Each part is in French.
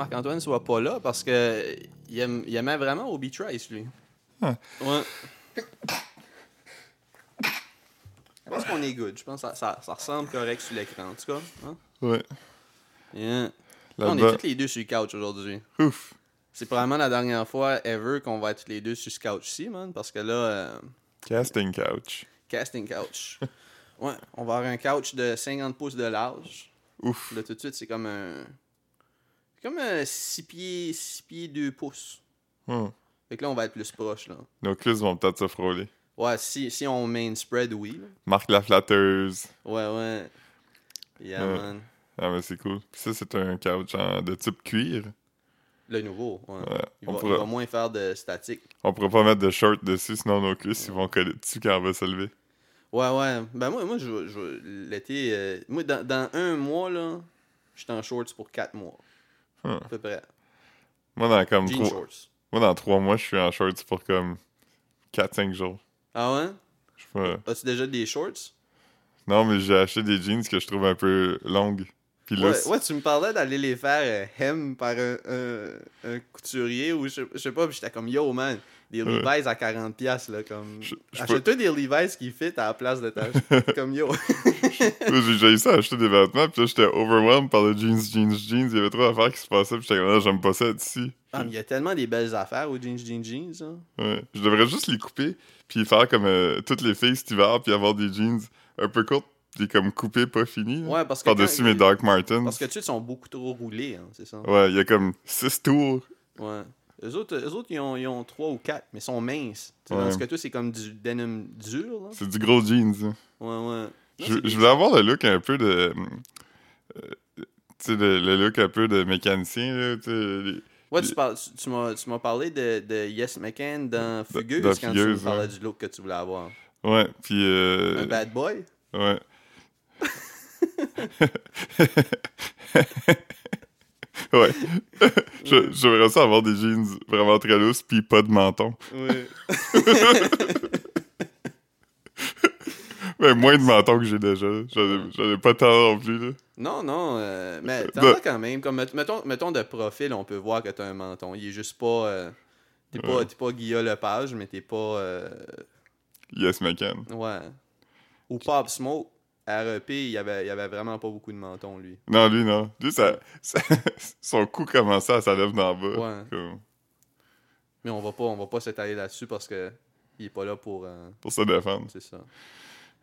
Marc-Antoine soit pas là parce que il, aime- il aimait vraiment Obi Trice, lui. Ah. Ouais. Je pense qu'on est good. Je pense que ça, ça, ça ressemble correct sur l'écran, en tout cas. Hein? Ouais. Yeah. On est tous les deux sur le couch aujourd'hui. Ouf. C'est probablement la dernière fois ever qu'on va être tous les deux sur ce couch-ci, man. Parce que là, euh, Casting couch. casting couch. ouais, on va avoir un couch de 50 pouces de large. Ouf. Là, tout de suite, c'est comme un. Comme un 6 pieds, 6 pieds 2 pouces. Hmm. Fait que là, on va être plus proche, là. Nos cuisses vont peut-être se frôler. Ouais, si, si on main spread, oui. là. Marc la flatteuse. Ouais, ouais. Yeah, man. Ah, mais c'est cool. Puis ça, c'est un couch de type cuir. Le nouveau, ouais. Ouais. Il, On, va, il pourra, va moins faire de statique. on pourra pas mettre de short dessus, sinon nos cuisses, ils vont coller dessus quand on va se lever. Ouais, ouais. Ben, moi, moi je, je, l'été. euh, moi, dans, dans un mois, là, j'étais en shorts pour 4 mois. Hmm. À peu près. Moi, dans comme Jean trois, shorts. moi, dans trois mois, je suis en shorts pour comme 4-5 jours. Ah ouais? Je sais pas. As-tu déjà des shorts? Non, mais j'ai acheté des jeans que je trouve un peu longues. Ouais, ouais, tu me parlais d'aller les faire euh, hem par un, un, un couturier ou je, je sais pas, puis j'étais comme yo man, des Ouais. Levi's à 40$, piastres, là, comme. Achète-toi des Levi's qui fit à la place de ta. comme yo. J'ai déjà eu ça, acheter des vêtements, puis là, j'étais overwhelmed par le jeans, jeans, jeans. Il y avait trop d'affaires qui se passaient, puis j'étais comme, ah, j'aime pas ça d'ici. Ah, mais il y a tellement des belles affaires aux jeans, jeans, jeans. hein. Ouais. Je devrais juste les couper, puis faire comme euh, toutes les filles cet hiver, puis avoir des jeans un peu courtes, puis comme coupés, pas finis. là. Ouais, parce que. Par-dessus mes Doc Martens. Parce que tu sais, ils sont beaucoup trop roulés, hein, c'est ça. Ouais, il y a comme six tours. Ouais. Eux autres, eux autres ils, ont, ils ont 3 ou 4, mais ils sont minces. Ouais. Tandis que toi, c'est comme du denim dur. C'est du gros jeans. hein. Ouais, ouais. Non, Je, je voulais avoir le look un peu de. euh, tu sais, le, le look un peu de mécanicien, là, les- Ouais, tu, parles- tu, m'as, tu m'as parlé de, de Yes McCann dans Fugueuse dans quand Fugueuse, tu me parlais ouais. du look que tu voulais avoir. Ouais, puis. euh, Un bad boy? Ouais. ouais. J'aimerais ça avoir des jeans vraiment très lousses puis pas de menton. Oui. Mais moins de menton que j'ai déjà. J'en ai, pas tant non plus, là. Non, non, euh, mais t'en as quand même. Comme, met- mettons, mettons de profil, on peut voir que t'as un menton. Il est juste pas. euh, t'es, pas Ouais. pas Guillaume Lepage, mais t'es pas. euh, Yes, McCann. ouais. Ou Pop Smoke. REP, il y avait, il y avait vraiment pas beaucoup de menton, lui. Non, lui, non. Lui, ça, ça- son cou commençait à sa lèvre d'en bas. Ouais. Comme, Mais on va pas, on va pas s'étaler là-dessus parce que il est pas là pour. euh, pour se défendre. c'est ça.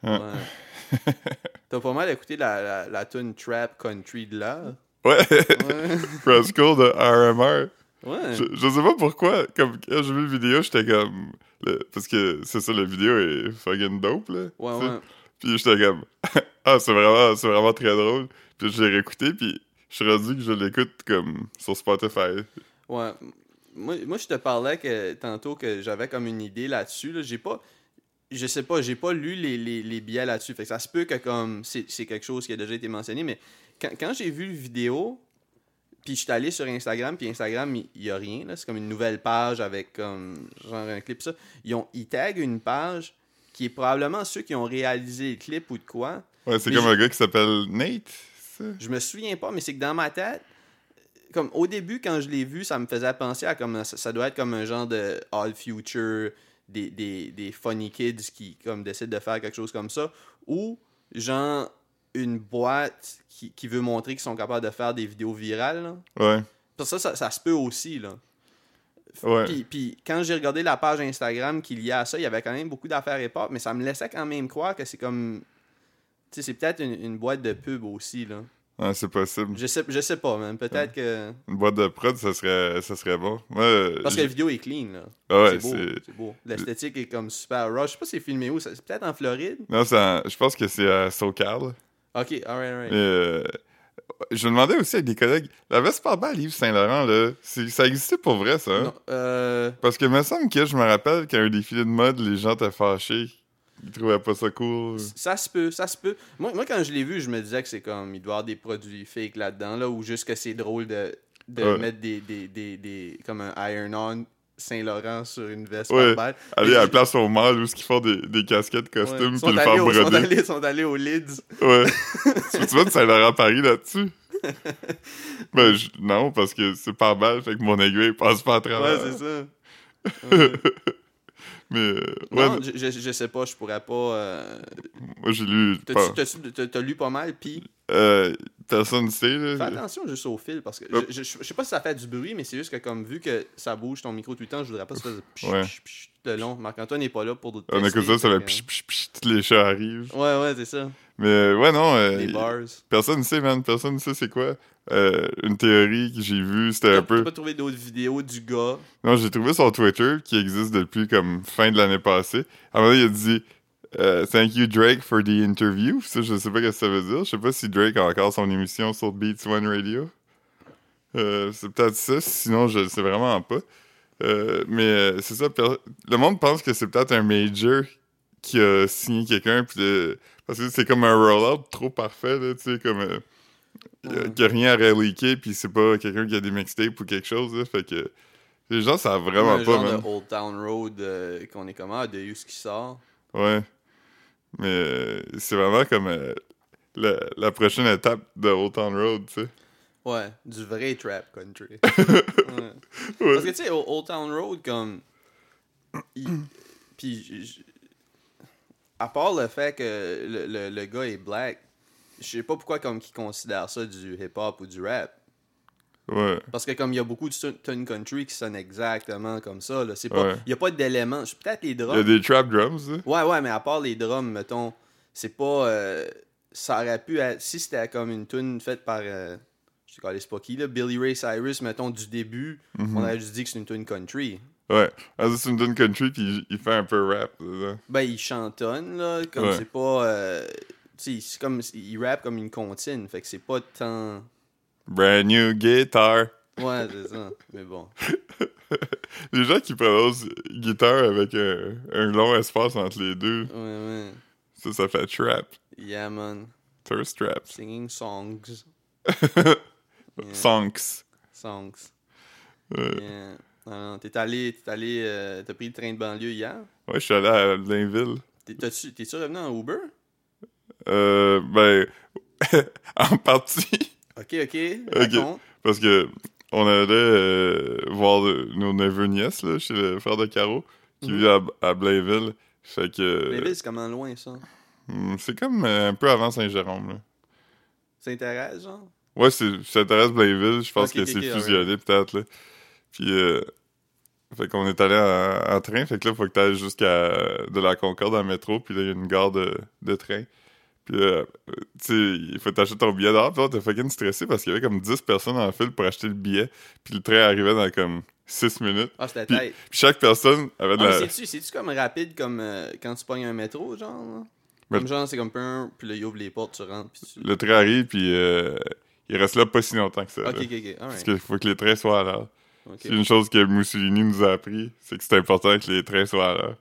Ouais. Ouais. T'as pas mal écouté la, la, la tune Trap Country de là? Ouais. Ouais. Rascal de RMR. Ouais. Je, je sais pas pourquoi, comme quand j'ai vu la vidéo, j'étais comme. le- parce que c'est ça, la vidéo est fucking dope, là. Ouais, ouais. Puis j'étais comme. ah, c'est vraiment, c'est vraiment très drôle. Puis je l'ai réécouté, puis je suis rendu que je l'écoute comme sur Spotify. Ouais. Moi, moi, je te parlais que tantôt que j'avais comme une idée là-dessus. Là. J'ai pas. Je sais pas, j'ai pas lu les, les, les billets là-dessus. Fait que ça se peut que comme c'est quelque chose qui a déjà été mentionné, mais quand, quand j'ai vu la vidéo, puis je suis allé sur Instagram, puis Instagram, il y, a rien. C'est comme une nouvelle page avec comme genre un clip ça. Ils, ont, ils taguent une page qui est probablement ceux qui ont réalisé le clip ou de quoi. Ouais, c'est comme un gars qui s'appelle Nate, ça? Je me souviens pas, mais c'est que dans ma tête, comme au début, quand je l'ai vu, ça me faisait penser à comme ça, ça doit être comme un genre de All Future, des, des, des funny kids qui comme décident de faire quelque chose comme ça, ou genre une boîte qui, qui veut montrer qu'ils sont capables de faire des vidéos virales. là. Ouais. Parce que ça, ça, ça se peut aussi, là. Ouais. Puis, puis quand j'ai regardé la page Instagram qu'il y a à ça, il y avait quand même beaucoup d'affaires et mais ça me laissait quand même croire que c'est comme... Tu sais, c'est peut-être une, une boîte de pub aussi, là. Ouais, c'est possible. Je sais, je sais pas, même. Peut-être que... Une boîte de prod, ça serait, ça serait bon. Moi, euh, Parce que la vidéo est clean, là. Ah ouais, c'est beau. L'esthétique est comme super raw. Je sais pas si c'est filmé où. C'est peut-être en Floride. Non, en- je pense que c'est à SoCal. Ok, alright, alright. Mais, euh, je me demandais aussi avec des collègues, la Vespa Ball Yves Saint-Laurent, là, ça existait pour vrai, ça? hein? Non, euh, Parce que me semble que je me rappelle qu'à un défilé de mode, les gens étaient fâchés. Ils trouvaient pas ça cool. ça se peut, ça se peut. Moi, moi, quand je l'ai vu, je me disais que c'est comme, il doit y avoir des produits fake là-dedans, là, ou juste que c'est drôle de, de Ouais. mettre des, des, des, des, comme un iron-on Saint-Laurent sur une veste Ouais. par balle. Aller à la place au mall où ils font des, des casquettes Ouais. costumes Ils puis sont le allés faire au- sont broder. allés, sont allés au Lids. Ouais. tu tu vois de Saint-Laurent Paris là-dessus? Ben, je- non, parce que c'est par balle, fait que mon aiguille passe pas à travers. Ouais, c'est ça. Ouais. Mais, euh, ouais, non, je, je, je sais pas, je pourrais pas. euh, moi j'ai lu. T'as lu pas mal, pis Euh, personne sait, là. fais attention juste au fil parce que je, je, je sais pas si ça fait du bruit, mais c'est juste que comme vu que ça bouge ton micro tout le temps, je voudrais pas que ça fasse Ouais. le long. Marc-Antoine n'est pas là pour On tester, écoute ça, ça fait psh, psh, psh, tous les chats arrivent. Ouais, ouais, c'est ça. Mais, euh, ouais, non. euh, Les bars. Personne ne sait, man. Personne ne sait c'est quoi. Euh, une théorie que j'ai vue, c'était un peu. t'as pas trouvé d'autres vidéos du gars? Non, j'ai trouvé son Twitter qui existe depuis comme fin de l'année passée. À un moment, il a dit euh, Thank you, Drake, for the interview. Ça, je sais pas ce que ça veut dire. Je sais pas si Drake a encore son émission sur Beats One Radio. C'est peut-être ça. Sinon, je le sais vraiment pas. Mais c'est ça. Le monde pense que c'est peut-être un major qui a signé quelqu'un. puis de- Parce que c'est comme un rollout trop parfait. Là, tu sais, comme. euh, y a rien à reliquer, puis c'est pas quelqu'un qui a des mixtapes ou quelque chose, là, fait que les gens savent vraiment un pas, genre man. de Old Town Road euh, qu'on est comment, de Use qui sort. Ouais. Mais euh, c'est vraiment comme euh, la, la prochaine étape de Old Town Road, tu sais. Ouais, du vrai trap country. Ouais. Ouais. Parce que tu sais, Old Town Road, comme. il- Puis, à part le fait que le, le, le gars est black, je sais pas pourquoi comme qu'ils considèrent ça du hip-hop ou du rap. Ouais. Parce que comme il y a beaucoup de tun- tune country qui sonnent exactement comme ça, là, c'est pas, Ouais. il y a pas d'éléments. Peut-être les Il y a drums. des trap drums, là. Ouais, ouais, mais à part les drums, mettons, c'est pas. euh, ça aurait pu être. Si c'était comme une tune faite par. euh, je sais pas, qui, là. Billy Ray Cyrus, mettons, du début, Mhm. on aurait juste dit que c'est une tune country. Ouais. Ah, c'est une tune country, puis il- il fait un peu rap, là. Ben, il chantonne, là. Comme Ouais. c'est pas. euh, tu sais, comme. Il rappe comme une comptine. Fait que c'est pas tant. Brand new guitar. Ouais, c'est ça. Mais bon. Les gens qui prononcent guitare avec un, un long espace entre les deux, Ouais, ouais. ça, ça fait trap. Yeah, man. Thirst trap. Singing songs. Yeah. Songs. Songs. Ouais. Yeah. Non, t'es allé. T'es allé. euh, T'as pris le train de banlieue hier? Ouais, je suis allé à Blainville. T'es- T'es-tu revenu en Uber? Euh, ben, en partie, Ok, ok. Parce que on allait euh, voir nos neveux-nièces, là, chez le frère de Caro, qui Mhm. vit à, à Blainville. Fait que... Mais Ville, c'est comment loin, ça? hmm, c'est comme euh, un peu avant Saint-Jérôme, là. Saint-Thérèse, genre? Ouais, c'est Saint-Thérèse Blainville, je pense que c'est ok, fusionné peut-être là. Puis euh, fait qu'on est allé en, en train, fait que là faut que tu ailles jusqu'à de la Concorde en métro, puis là il y a une gare de, de train. Puis euh, tu sais, il faut t'acheter ton billet d'or, puis là t'es fucking stressé parce qu'il y avait comme 10 personnes en file pour acheter le billet, puis le train arrivait dans comme 6 minutes. Ah, c'était Puis- tête. Puis chaque personne avait de Ah, la mais c'est-tu, c'est-tu comme rapide comme euh, quand tu pognes un métro, genre? là? Mais- Comme genre, c'est comme un, puis là, il ouvre les portes, tu rentres, puis tu... le train arrive puis euh, il reste là pas si longtemps que ça. Ok, là. ok, ok, Parce qu'il faut que les trains soient à l'heure. C'est une chose que Mussolini nous a appris, c'est que c'est important que les trains soient à l'heure.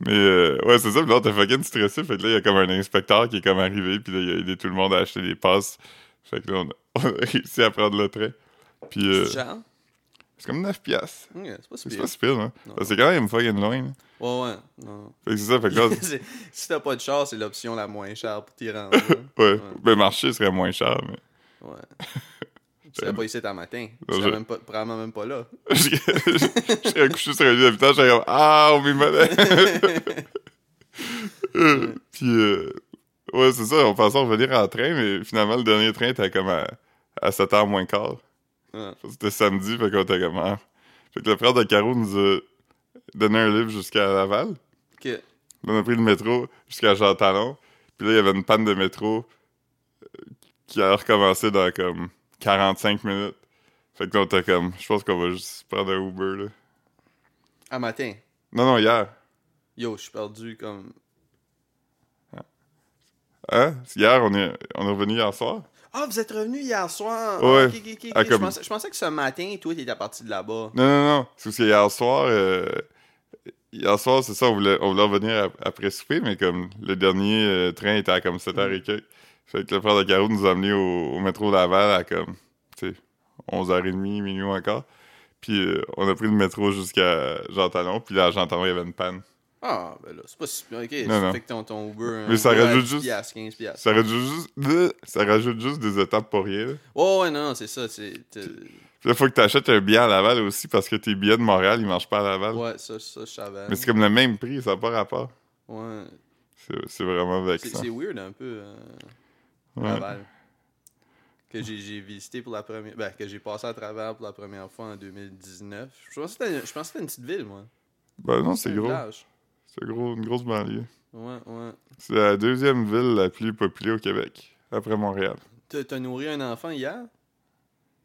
Mais euh, ouais, c'est ça, puis là, t'es fucking stressé. Fait que là, il y a comme un inspecteur qui est comme arrivé, puis là, il a aidé tout le monde à acheter des passes. Fait que là, on a, on a réussi à prendre le train. Puis euh, C'est comme 9 piastres. C'est pas si C'est pas si pire, hein. C'est quand même fucking loin. là. Ouais, ouais. Non. Fait que c'est ça, fait que là, si t'as pas de char, c'est l'option la moins chère pour t'y rendre. là. ouais, ben marcher serait moins cher, mais... Ouais. Tu serais pas ici un matin? Tu serais même pas, probablement même pas là. je serais couché sur un lit d'hôpital, je serais comme Ah, on m'y Euh, Puis, euh, ouais, c'est ça, on pensait revenir en train, mais finalement, le dernier train était comme à, à 7h moins quart. Ouais. C'était samedi, fait qu'on était comme Ah. Fait que le frère de Caro nous a donné un livre jusqu'à Laval. On a pris le métro jusqu'à Jean Talon. Puis là, il y avait une panne de métro qui a recommencé dans comme 45 minutes. Fait que là, était comme, je pense qu'on va juste prendre un Uber, là. À matin? Non, non, hier. Yo, je suis perdu comme. Hein? Hier, on est, on est revenu hier soir? Ah, vous êtes revenu hier soir? Ouais. Ah, ok, Ah, comme- Je, pensais, je pensais que ce matin, toi, t'étais parti de là-bas. Non, non, non. C'est parce que hier soir, euh, hier soir, c'est ça, on voulait, on voulait revenir ap- après souper, mais comme le dernier euh, train était à comme 7h et quelques. Fait que le frère de Caro nous a amenés au, au métro Laval à comme, tu sais, 11h30, minuit encore. Puis euh, on a pris le métro jusqu'à Jean Talon, puis là, à Jean Talon, il y avait une panne. Ah, ben là, c'est pas si. Ok, Non, fait que ton, ton Uber. Mais ça Uber à rajoute 10 juste- piastres, 15 piastres. Ça rajoute juste, ça rajoute juste des étapes pour rien. là. Oh, ouais, non, c'est ça. c'est Puis là, faut que t'achètes un billet à Laval aussi parce que tes billets de Montréal, ils marchent pas à Laval. Ouais, ça, ça, je savais. Mais c'est comme le même prix, ça n'a pas rapport. Ouais. C'est c'est vraiment vexant. c'est weird un peu. euh, Ouais. Laval. Que j'ai visité pour la première. Ben, que j'ai passé à travers pour la première fois en 2019. Je pensais que c'était une petite ville, moi. Ben non, c'est gros. C'est gros, une grosse banlieue. Ouais, ouais. C'est la deuxième ville la plus peuplée au Québec, après Montréal. T'as nourri un enfant hier?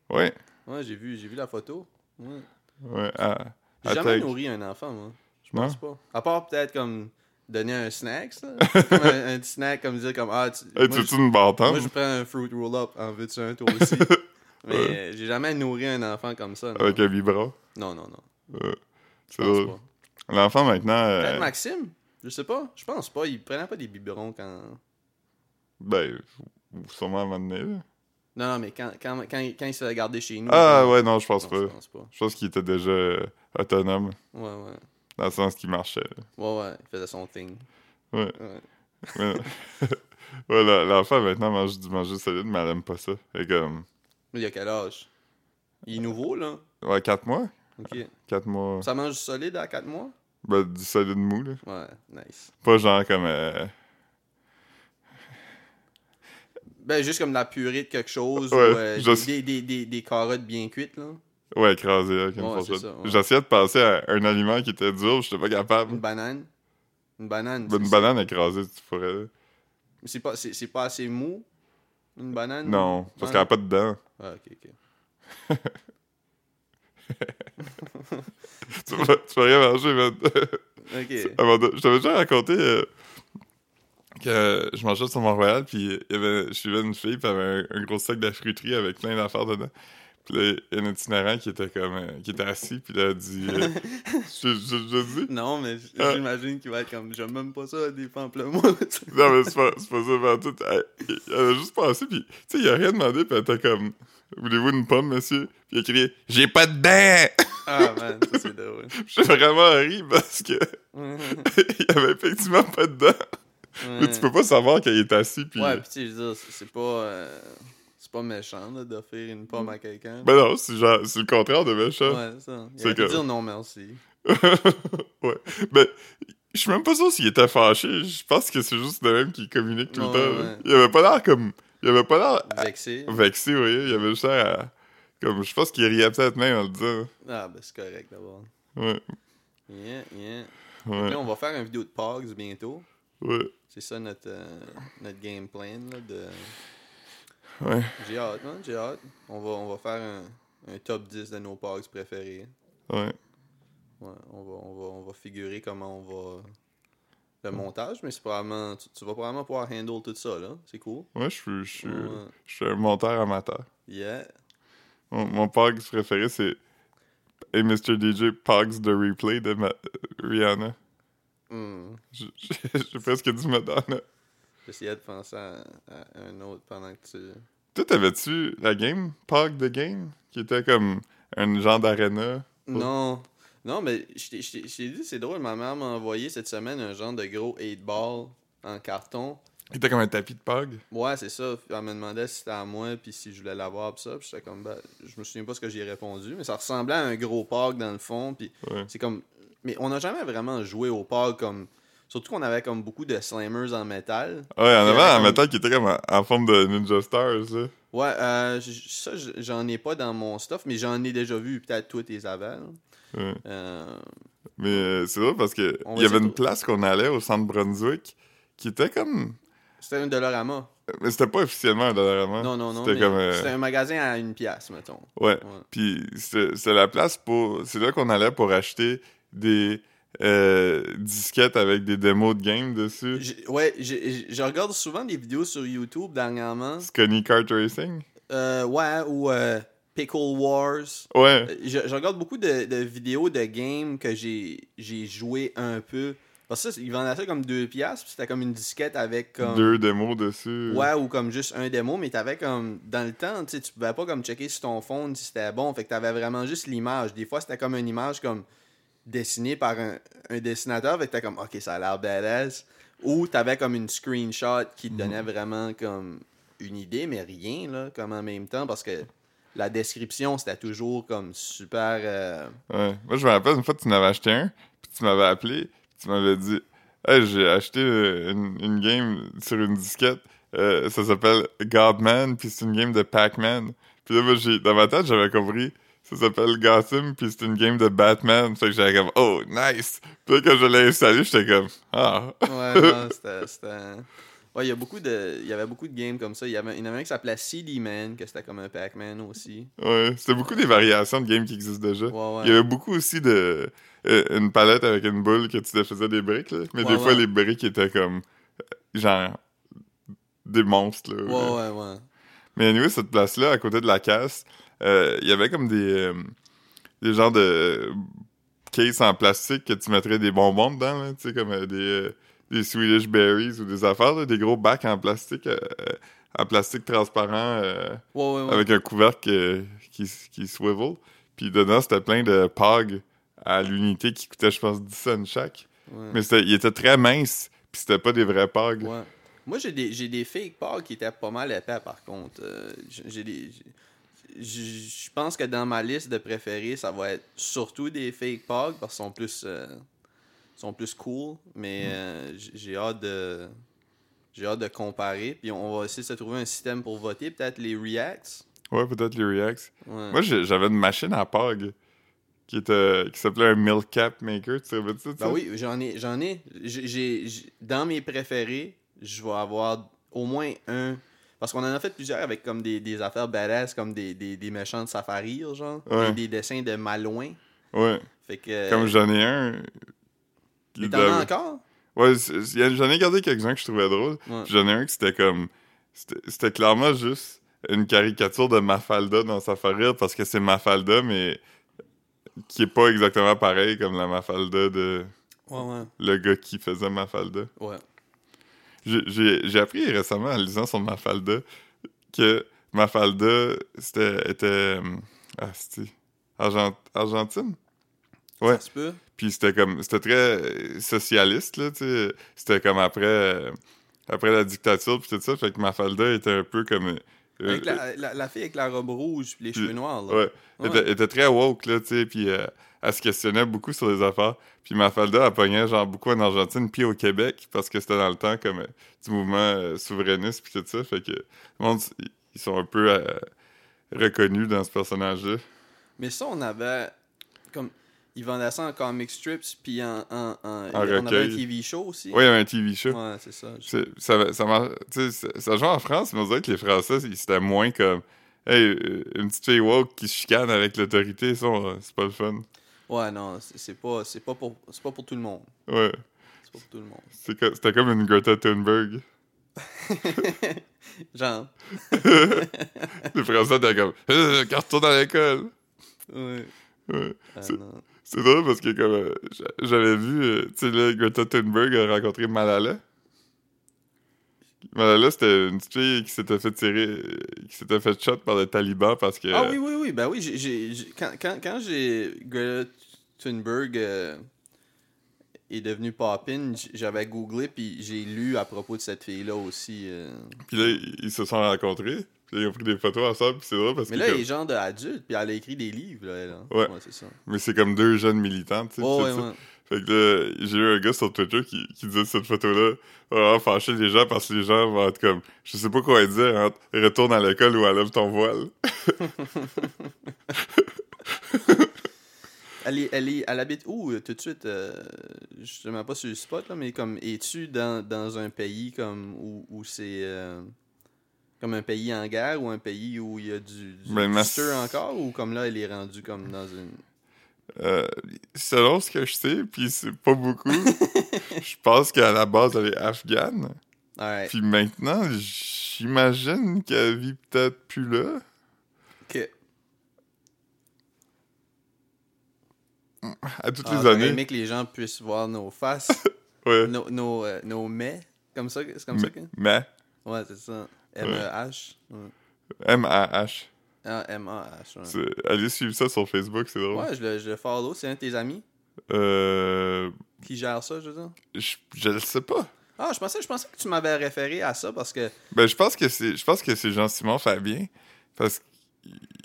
Ouais, Ouais, j'ai vu, vu la photo. Ouais. ouais. À, J'ai jamais nourri un enfant, moi. Je pense pas. À part peut-être comme donner un snack, ça. comme un, un petit snack, comme dire comme Ah, tu, Hey, moi, tu je, une moi, je prends un fruit roll-up. En veux-tu un, toi aussi? Mais euh, j'ai jamais nourri un enfant comme ça. Non, Avec un vibra. non, non. non. Euh, c'est. L'enfant maintenant, euh, Peut-être Maxime? Je sais pas. Je pense pas. Il prenait pas des biberons quand. ben, sûrement à un moment donné. là. Non, non, mais quand, quand, quand, quand il se fait garder chez nous. Ah ouais, non, je pense Non, pas. Je pense pas. Je pense qu'il était déjà euh, autonome, Ouais, ouais. Dans le sens qu'il marchait. Ouais, ouais. Il faisait son thing. Ouais. Ouais. Ouais, l'enfant maintenant mange du manger solide, mais elle aime pas ça. Est comme, il a quel âge? Il est nouveau, là? ouais, 4 mois? Ok. 4 mois. Ça mange du solide à 4 mois? Ben, du solide mou, là. Ouais, nice. Pas genre comme. euh, Ben, juste comme de la purée de quelque chose Ouais, ou euh, je- des, des, des, des carottes bien cuites, là. Ouais, écrasé, Ouais, fourchette. ça, ouais. J'essayais de passer à un aliment qui était dur, j'étais pas capable. Une banane. Une banane. Ben, une banane écrasée, tu pourrais. là. C'est pas, c'est, c'est pas assez mou, une banane? Non, parce qu'elle a pas de dents. Ah, ok, ok. tu, peux, tu peux rien manger, man. Ok. Je t'avais déjà raconté euh, que je mangeais sur Montréal, puis il y avait, je suivais une fille, puis elle avait un, un gros sac de fruiterie avec plein d'affaires dedans. Puis là, il y a un itinérant qui était comme, euh, qui était assis, puis il a dit, euh, je, je, je dis, Non, mais Ah. j'imagine qu'il va être comme, j'aime même pas ça, des pamplemousses. non mais c'est pas, pas ça, mais tout. Elle, elle a juste passé, puis tu sais, il a rien demandé, puis elle était comme, voulez-vous une pomme, monsieur? Puis il a crié, j'ai pas de dents! ah, man, ça c'est drôle. J'ai vraiment ri parce que il y avait effectivement pas de dents. Mais tu peux pas savoir qu'il est assis, puis. Ouais, pis tu sais, je veux dire, c'est pas. euh, pas méchant, d'offrir une pomme à quelqu'un. Ben non, c'est genre, c'est le contraire de méchant. ouais, ça. Il que- dire non merci. ouais. Ben, je suis même pas sûr s'il était fâché. Je pense que c'est juste le même qui communique tout Ouais, le temps. ouais. Il avait pas l'air comme. Il avait pas l'air Vexé. vexé, oui. Il avait juste l'air à- Comme, je pense qu'il riait peut-être même en le disant. Ah, ben c'est correct d'abord. Ouais, Yeah, yeah. ouais, Là, on va faire une vidéo de Pogs bientôt. ouais. C'est ça notre, euh, notre game plan, là, de... Ouais. J'ai hâte, hein, j'ai hâte. On va, on va faire un, un top 10 de nos Pogs préférés. Ouais. Ouais, on va, on va, on va figurer comment on va... Le montage, mais c'est probablement... Tu, tu vas probablement pouvoir handle tout ça, là. C'est cool. Ouais, je suis, je suis, Ouais. je suis un monteur amateur. Yeah. Mon, mon Pogs préféré, c'est Hey Mr. DJ Pogs The Replay de Ma- Rihanna. Hmm. J'ai j'ai presque dit Madonna. J'essayais de penser à, à un autre pendant que tu... Toi, t'avais-tu la game, Pog the Game, qui était comme un genre d'arena? Non. Non, mais je t'ai- je dit, c'est drôle, ma mère m'a envoyé cette semaine un genre de gros 8-ball en carton. Il était comme un tapis de Pog? Ouais, c'est ça. Elle me demandait si c'était à moi, puis si je voulais l'avoir, pis ça. Puis j'étais comme, ben, je me souviens pas ce que j'ai répondu, mais ça ressemblait à un gros POG dans le fond, puis Ouais. c'est comme... Mais on n'a jamais vraiment joué au POG comme... Surtout qu'on avait comme beaucoup de slammers en métal. Ouais, en Il y avant, avait un comme- métal qui était comme en, en forme de Ninja Stars, là. Ouais, euh, ça, j'en ai pas dans mon stuff, mais j'en ai déjà vu, peut-être toi, tes avals. Ouais. Euh, Mais euh, c'est drôle parce que On il y avait une place qu'on allait au centre Brunswick qui était comme. c'était un Dollarama. Mais c'était pas officiellement un Dollarama. Non, non, non. C'était comme. euh, C'était un magasin à une pièce, mettons. Ouais. Ouais. Puis c'est la place pour. C'est là qu'on allait pour acheter des euh, disquettes avec des démos de game dessus. Ouais, je regarde souvent des vidéos sur YouTube dernièrement. Scunny Kart Racing? Euh, ouais, ou euh, Pickle Wars. Ouais. Je, je regarde beaucoup de, de vidéos de games que j'ai j'ai joué un peu. Parce que ça, ils vendaient ça comme deux piastres, puis c'était comme une disquette avec comme... Deux démos dessus. Ouais, ou comme juste un démo, mais t'avais comme... Dans le temps, tu pouvais pas comme checker sur ton phone si c'était bon, fait que t'avais vraiment juste l'image. Des fois, c'était comme une image comme dessiné par un, un dessinateur, fait que t'as comme, ok, ça a l'air badass. Ou t'avais comme une screenshot qui te donnait vraiment comme une idée, mais rien, là, comme en même temps, parce que la description, c'était toujours comme super. euh, Ouais. Moi, je me rappelle une fois, tu m'avais acheté un, puis tu m'avais appelé, puis tu m'avais dit Hey, j'ai acheté euh, une, une game sur une disquette, euh, ça s'appelle Godman, puis c'est une game de Pac-Man. Puis là, moi, j'ai, dans ma tête, j'avais compris, ça s'appelle Gotham, puis c'est une game de Batman. Fait que j'avais comme Oh, nice! Puis quand je l'ai installé, j'étais comme Ah! Ouais, non, c'était. Ouais, il y a beaucoup de. Il y avait beaucoup de games comme ça. Il y, avait, il y en avait un qui s'appelait CD Man, que c'était comme un Pac-Man aussi. Ouais, c'était beaucoup des variations de games qui existent déjà. Ouais, ouais. Il y avait beaucoup aussi de. euh, une palette avec une boule que tu faisais des briques, là. Mais Ouais, des fois, les briques étaient comme. euh, Genre. Des monstres, là. Ouais, ouais, ouais. Mais anyway, cette place-là, à côté de la casse, il y avait comme des. euh, des genres de. cases en plastique que tu mettrais des bonbons dedans. Tu sais, comme euh, des. euh, des Swedish Berries ou des affaires, là, des gros bacs en plastique. euh, euh, en plastique transparent. euh, Ouais, ouais, ouais. avec un couvercle euh, qui, qui swivel. Puis dedans, c'était plein de POG à l'unité qui coûtait, je pense, 10 cents chaque. Mais c'était, il était très mince, puis c'était pas des vrais POG. Ouais. Moi, j'ai des, j'ai des fake Pog qui étaient pas mal épais, par contre. Euh, j'ai des... Je pense que dans ma liste de préférés, ça va être surtout des fake Pog parce qu'ils sont plus, euh, sont plus cool. Mais euh, j'ai hâte de... J'ai hâte de comparer. Puis on va essayer de se trouver un système pour voter. Peut-être les Reacts. Ouais, peut-être les Reacts. Ouais. Moi, j'avais une machine à POG qui, était, qui s'appelait un Milk Cap Maker. Tu savais ça? Ben oui, j'en ai, j'en ai. J'ai- dans mes préférés, je vais avoir au moins un. Parce qu'on en a fait plusieurs avec comme des, des affaires badass, comme des, des, des méchants de safari, genre. Ouais. Des, des dessins de Malouin. Ouais. Fait que. Comme j'en ai un. Mais t'en as encore? Ouais, j'en ai gardé quelques-uns que je trouvais drôles. Ouais. J'en ai un qui c'était comme. C'était c'était clairement juste une caricature de Mafalda dans Safari parce que c'est Mafalda, mais qui est pas exactement pareil comme la Mafalda de Ouais, ouais. le gars qui faisait Mafalda. Ouais. J'ai- appris récemment en lisant sur Mafalda que Mafalda c'était était. euh, Ah. Argent- Argentine? Ouais. Puis c'était comme c'était très euh, socialiste là, tu sais. C'était comme après euh, après la dictature puis tout ça, fait que Mafalda était un peu comme euh, Avec la, la, la fille avec la robe rouge et les cheveux noirs, là. ouais, Ouais. était, était très woke là, tu sais, puis euh, elle se questionnait beaucoup sur les affaires. Puis Mafalda elle pognait genre beaucoup en Argentine puis au Québec parce que c'était dans le temps comme euh, du mouvement euh, souverainiste puis tout ça, fait que le monde ils- sont un peu euh, reconnus dans ce personnage-là. Mais ça, on avait. Comme. Ils vendaient ça en comic strips, puis en. en, en- En on avait un. TV show aussi. Ouais, il y avait un TV show. Ouais, c'est ça. Ça, ça, mar- ça, ça joue en France, mais on dirait que les Français, ils- c'était moins comme Hey, une petite fille woke qui se chicane avec l'autorité, ça, c'est pas le fun. Ouais, non, c'est pas, c'est pas, pour, c'est pas pour tout le monde. Ouais. C'est pas pour tout le monde. C'était comme une Greta Thunberg. Genre. Les Français étaient comme euh, retourne à l'école. Ouais. Ouais. Ah, C'est- drôle parce que comme euh, j'a- j'avais vu, euh, tu sais, là, Greta Thunberg a rencontré Malala. Malala, c'était une petite fille qui s'était fait tirer, qui s'était fait shot par les talibans parce que. Ah oui, oui, oui. Ben oui, quand, quand, quand j'ai. Greta Thunberg euh, est devenue Poppin, j'avais googlé puis j'ai lu à propos de cette fille-là aussi. euh. Puis là, ils, se sont rencontrés. Puis là, ils ont pris des photos ensemble. Puis c'est drôle parce Mais que. là, comme- elle est genre d'adulte, puis elle a écrit des livres, là. hein. Ouais. c'est ça. Mais c'est comme deux jeunes militants, tu sais. Oh, ouais, ouais. Fait que là, j'ai eu un gars sur Twitter qui, qui disait cette photo-là va vraiment fâcher les gens parce que les gens vont être comme, je sais pas quoi dire, entre retourne à l'école ou enlève ton voile. Elle, est, elle, est, elle habite où euh, tout de suite euh, même pas sur le spot, là, mais comme es-tu dans, dans un pays comme où, où c'est euh, comme un pays en guerre ou un pays où il y a du, du, Ben, ma- encore ou comme là elle est rendue comme dans une. Euh, selon ce que je sais, puis c'est pas beaucoup, je pense qu'à la base, elle est afghane. Ouais. Puis maintenant, j'imagine qu'elle vit peut-être plus là. Ok. À toutes Ah, les années. aimé que les gens puissent voir nos faces, Ouais. nos, nos, euh, nos mets, comme ça, c'est comme ça que. Mais, Ouais, c'est ça. M-E-H. M-A-H. Ah, M-A-H. Ouais. Allez suivre ça sur Facebook, c'est drôle. Ouais, je le, je le follow, c'est un de tes amis. Euh, qui gère ça, je veux dire? je, je le sais pas. Ah, je pensais, je pensais que tu m'avais référé à ça parce que. Ben, je pense que c'est, je pense que c'est Jean-Simon Fabien. Parce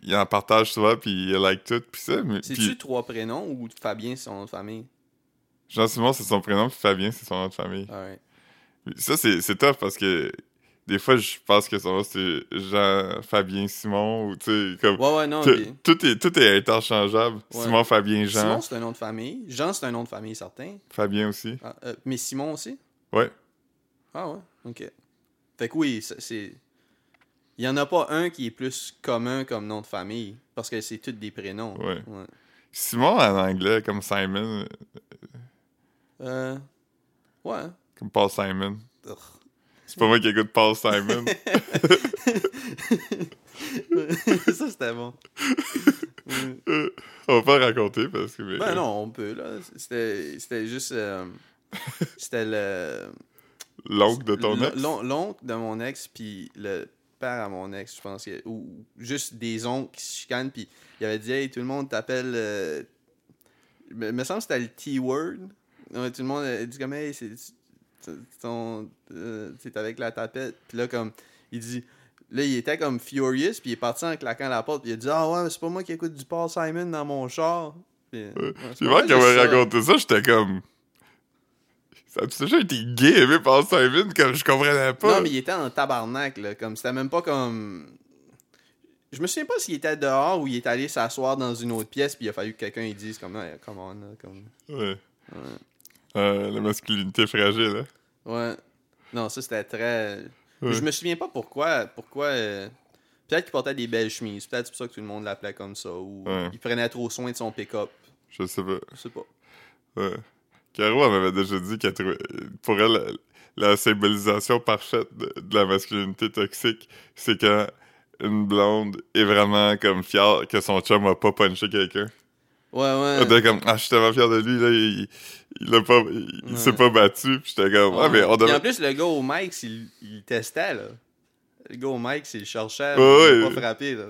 qu'il en partage souvent, puis il like tout, puis ça. Mais, C'est-tu puis trois prénoms ou Fabien, c'est son nom de famille? Jean-Simon, c'est son prénom, puis Fabien, c'est son nom de famille. Ça, c'est, c'est tough parce que des fois, je pense que son nom, c'est Jean-Fabien Simon, ou tu sais, comme. Ouais, ouais, non. tout, est, tout est interchangeable. Ouais. Simon, Fabien, Jean. Simon, c'est un nom de famille. Jean, c'est un nom de famille, certain. Fabien aussi. Ah, euh, mais Simon aussi? Ouais. Ah ouais, ok. Fait que oui, c'est. Il y en a pas un qui est plus commun comme nom de famille, parce que c'est tous des prénoms. Ouais. Simon en anglais, comme Simon, Euh. Ouais. comme Paul Simon. C'est pas moi qui écoute Paul Simon. ça, c'était bon. Euh, On va pas le raconter parce que. Ben non, on peut, là. C'était c'était juste. euh, C'était le. L'oncle de ton ex? l'on- L'oncle de mon ex, puis le père à mon ex, je pense. que- Ou juste des oncles qui se chicanent, puis il avait dit, hey, tout le monde t'appelle. euh, me, semble que c'était le T-word. Tout le monde a dit comme, hey, c'est. C'est ton- euh, avec la tapette. Puis là, comme, il dit. Là, il était comme furious, puis il est parti en claquant la porte, puis il a dit Ah ouais, mais c'est pas moi qui écoute du Paul Simon dans mon char. Puis, ouais, c'est on juste m'a raconté ça, j'étais comme. Ça a-tu déjà été gay aimé Paul Simon comme je comprenais pas? Non, mais il était en tabarnak, là. Comme, c'était même pas comme. Je me souviens pas s'il était dehors ou il est allé s'asseoir dans une autre pièce, puis il a fallu que quelqu'un lui dise, comme, hey, come on, là, comme. Ouais. Euh, la masculinité fragile, hein. Ouais. Non, ça, c'était très. Ouais. Je me souviens pas pourquoi. pourquoi euh, Peut-être qu'il portait des belles chemises. Peut-être c'est pour ça que tout le monde l'appelait comme ça. Ou Ouais. il prenait trop soin de son pick-up. Je sais pas. Je sais pas. Ouais. Caro, elle m'avait déjà dit qu'elle trouvait. Pour elle, la, la symbolisation parfaite de, de la masculinité toxique, c'est quand une blonde est vraiment comme fière que son chum a pas punché quelqu'un. Ouais, ouais. Était comme, ah, je suis tellement fier de lui, là, il, il, a pas, il, s'est pas battu. Puis j'étais comme, ah, mais on en plus, le gars au Mike, il, il testait, là. Le gars au Mike, il cherchait. Ouais, ouais. pas frappé, là.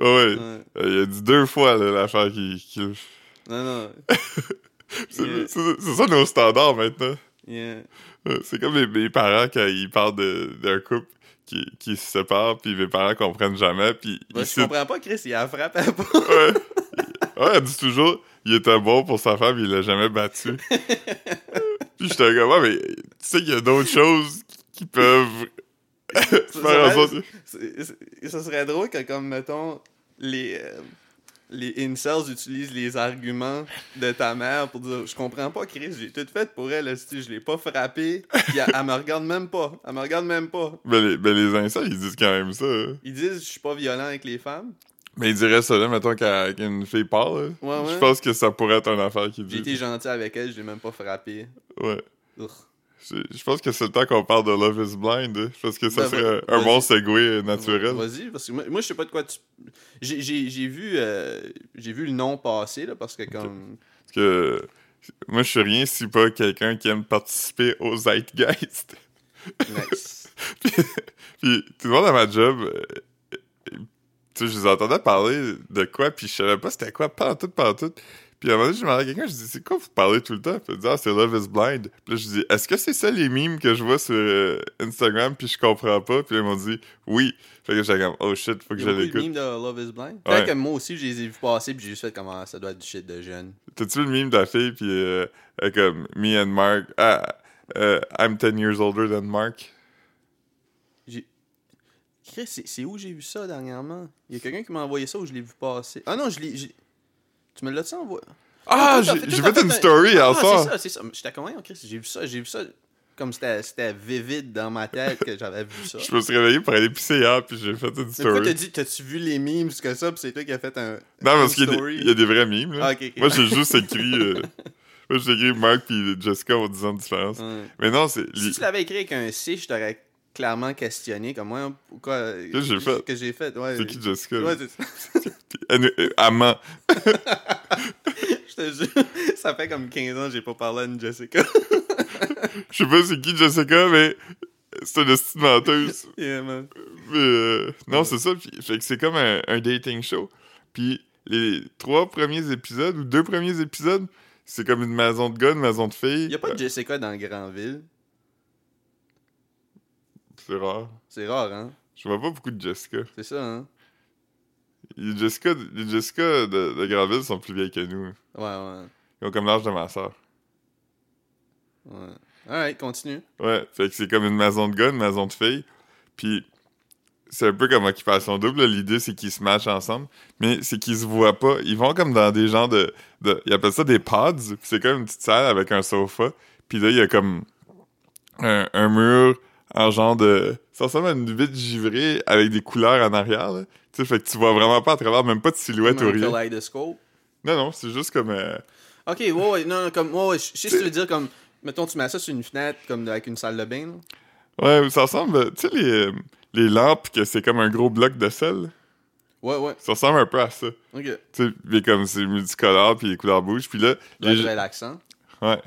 Ouais, il a dit deux fois, là, l'affaire qui. Non, non. C'est Yeah. ça nos standards maintenant. Yeah. C'est comme mes, mes parents quand ils parlent d'un couple qui, qui se sépare, puis mes parents comprennent jamais, puis Ouais, je comprends pas, Chris, il a frappé pas. Ouais. ouais, elle dit toujours, il était bon pour sa femme, il l'a jamais battu. puis j'étais comme, ouais, mais tu sais qu'il y a d'autres choses qui peuvent faire en sorte. Ça serait drôle que, comme, mettons, les, euh, les incels utilisent les arguments de ta mère pour dire Je comprends pas, Chris, j'ai tout fait pour elle, si je l'ai pas frappé, puis elle, elle me regarde même pas. Elle me regarde même pas. Ben les, ben les incels, ils disent quand même ça. hein. Ils disent Je suis pas violent avec les femmes. Mais ils diraient ça là, mettons qu'une fille parle. là. Ouais, ouais. Je pense que ça pourrait être une affaire qu'ils J'ai été gentil avec elle, je l'ai même pas frappé. Ouais. Je pense que c'est le temps qu'on parle de Love is Blind. hein. Je pense que ça Ben, serait un bon segue naturel. Vas-y, parce que moi, moi, je sais pas de quoi tu. J'ai vu, euh, j'ai vu le nom passer, là, parce que comme. Parce que moi, je suis rien si pas quelqu'un qui aime participer au Zeitgeist. Nice. puis tout le monde à ma job, euh, tu sais, je les entendais parler de quoi, puis je savais pas c'était quoi, pas en tout, pas en tout. Puis à un moment donné, je demandais à quelqu'un, je dis, c'est quoi vous parlez tout le temps? Puis il dit, ah, c'est Love is Blind. Puis là, je dis, est-ce que c'est ça les mimes que je vois sur euh, Instagram, puis je comprends pas? Puis ils m'ont dit, oui. Fait que j'étais comme, oh shit, faut que je l'écoute. memes de Love is Blind. Ouais. Peut-être que moi aussi, je les ai vus passer, puis j'ai juste fait comment ça doit être du shit de jeune. T'as-tu vu le meme de la fille, puis euh, comme, me and Mark, ah, euh, I'm 10 years older than Mark? Chris, c'est où j'ai vu ça dernièrement? Il y a quelqu'un qui m'a envoyé ça ou je l'ai vu passer? Ah non, je l'ai. Tu me l'as-tu envoyé? Ah, j'ai fait- une story hier Ah, soir. c'est ça, c'est ça. J'étais comment, Chris J'ai vu ça, j'ai vu ça. Comme c'était c'était vivide dans ma tête que j'avais vu ça. Je me suis réveillé pour aller pisser hier, puis j'ai fait une Mais pourquoi t'as story. dit, t'as-tu vu les memes que ça, puis c'est toi qui as fait un. Non, parce qu'il y, a des- story? il y a des vrais mimes, là. Ah. Moi, j'ai juste écrit... euh, Moi, j'ai écrit Mark puis Jessica en 10 ans de différence. Mais non, c'est... Si tu l'avais écrit avec un C, je t'aurais clairement questionné. Comme moi, pourquoi. que j'ai fait? Que j'ai fait, ouais. C'est qui Jessica? Ouais, c'est elle ment. Je te jure, ça fait comme 15 ans que j'ai pas parlé à une Jessica. Je sais pas c'est qui Jessica, mais c'est une petite menteuse. yeah, man. Mais euh, non, c'est ça. Puis, fait que c'est comme un, un dating show. Puis les trois premiers épisodes ou deux premiers épisodes, c'est comme une maison de gars, une maison de filles. Il y a pas de Euh, Jessica dans Grandville? C'est rare. C'est rare, hein? Je vois pas beaucoup de Jessica. C'est ça, hein? Les Jessica, les Jessica de, de Granville sont plus vieilles que nous. Ouais, ouais. Ils ont comme l'âge de ma soeur. ouais. Alright, continue. Ouais, fait que c'est comme une maison de gars, une maison de filles. Puis c'est un peu comme occupation double. L'idée, c'est qu'ils se matchent ensemble, mais c'est qu'ils se voient pas. Ils vont comme dans des genres de. de ils appellent ça des pods. Puis c'est comme une petite salle avec un sofa. Puis là, il y a comme un, un mur en genre de. Ça ressemble à une vitre givrée avec des couleurs en arrière. là. Tu sais, fait que tu vois vraiment pas à travers, même pas de silhouette Comme ou un rien. Non, non, c'est juste comme. euh, Ok, ouais, ouais, non, comme, ouais, ouais, je sais ce que tu veux dire, comme, mettons, tu mets ça sur une fenêtre, comme avec une salle de bain, là. Ouais, ça ressemble. Tu sais, les, euh, les lampes, que c'est comme un gros bloc de sel? Ouais, ouais, Ça ressemble un peu à ça. ok. Tu sais, puis comme c'est multicolore, puis les couleurs bougent. Puis là, les... relaxant. ouais.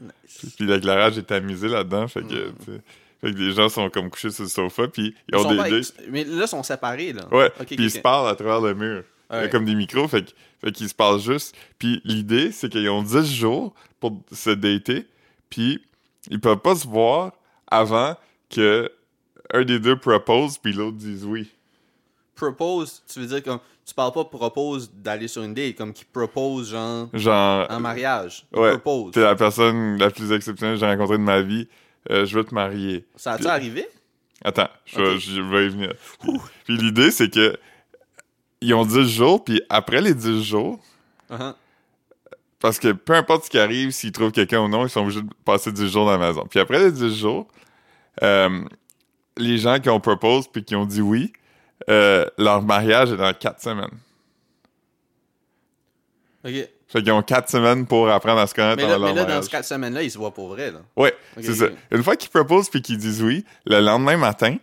Nice. Puis l'éclairage est tamisé là-dedans. Fait que, Mm. Fait que les gens sont comme couchés sur le sofa, puis ils Ils ont des. des- Mais là, ils sont séparés, là. Ouais, puis ils se parlent à travers le mur. Ouais. comme des micros, fait, fait qu'ils se parlent juste. Puis l'idée, c'est qu'ils ont 10 jours pour se dater, puis ils peuvent pas se voir avant que un des deux propose, puis l'autre dise oui. Propose, tu veux dire comme, tu parles pas propose d'aller sur une date, comme qui propose, genre, Genre, en mariage. Ouais, propose. t'es la personne la plus exceptionnelle que j'ai rencontrée de ma vie. Euh, je veux te marier. Ça a-tu arrivé? Attends, je, vais- Ok. je vais y venir. Puis l'idée, c'est que ils ont 10 jours, puis après les 10 jours, Uh-huh. parce que peu importe ce qui arrive, s'ils trouvent quelqu'un ou non, ils sont obligés de passer 10 jours dans la maison. Puis après les 10 jours, euh, les gens qui ont propose puis qui ont dit oui, euh, leur mariage est dans 4 semaines. Ok. Fait qu'ils ont 4 semaines pour apprendre à se connaître Mais là, mais là, dans ces quatre semaines-là, ils se voient pour vrai, là. Ouais, c'est ça. Une fois qu'ils proposent puis qu'ils disent oui, le lendemain matin,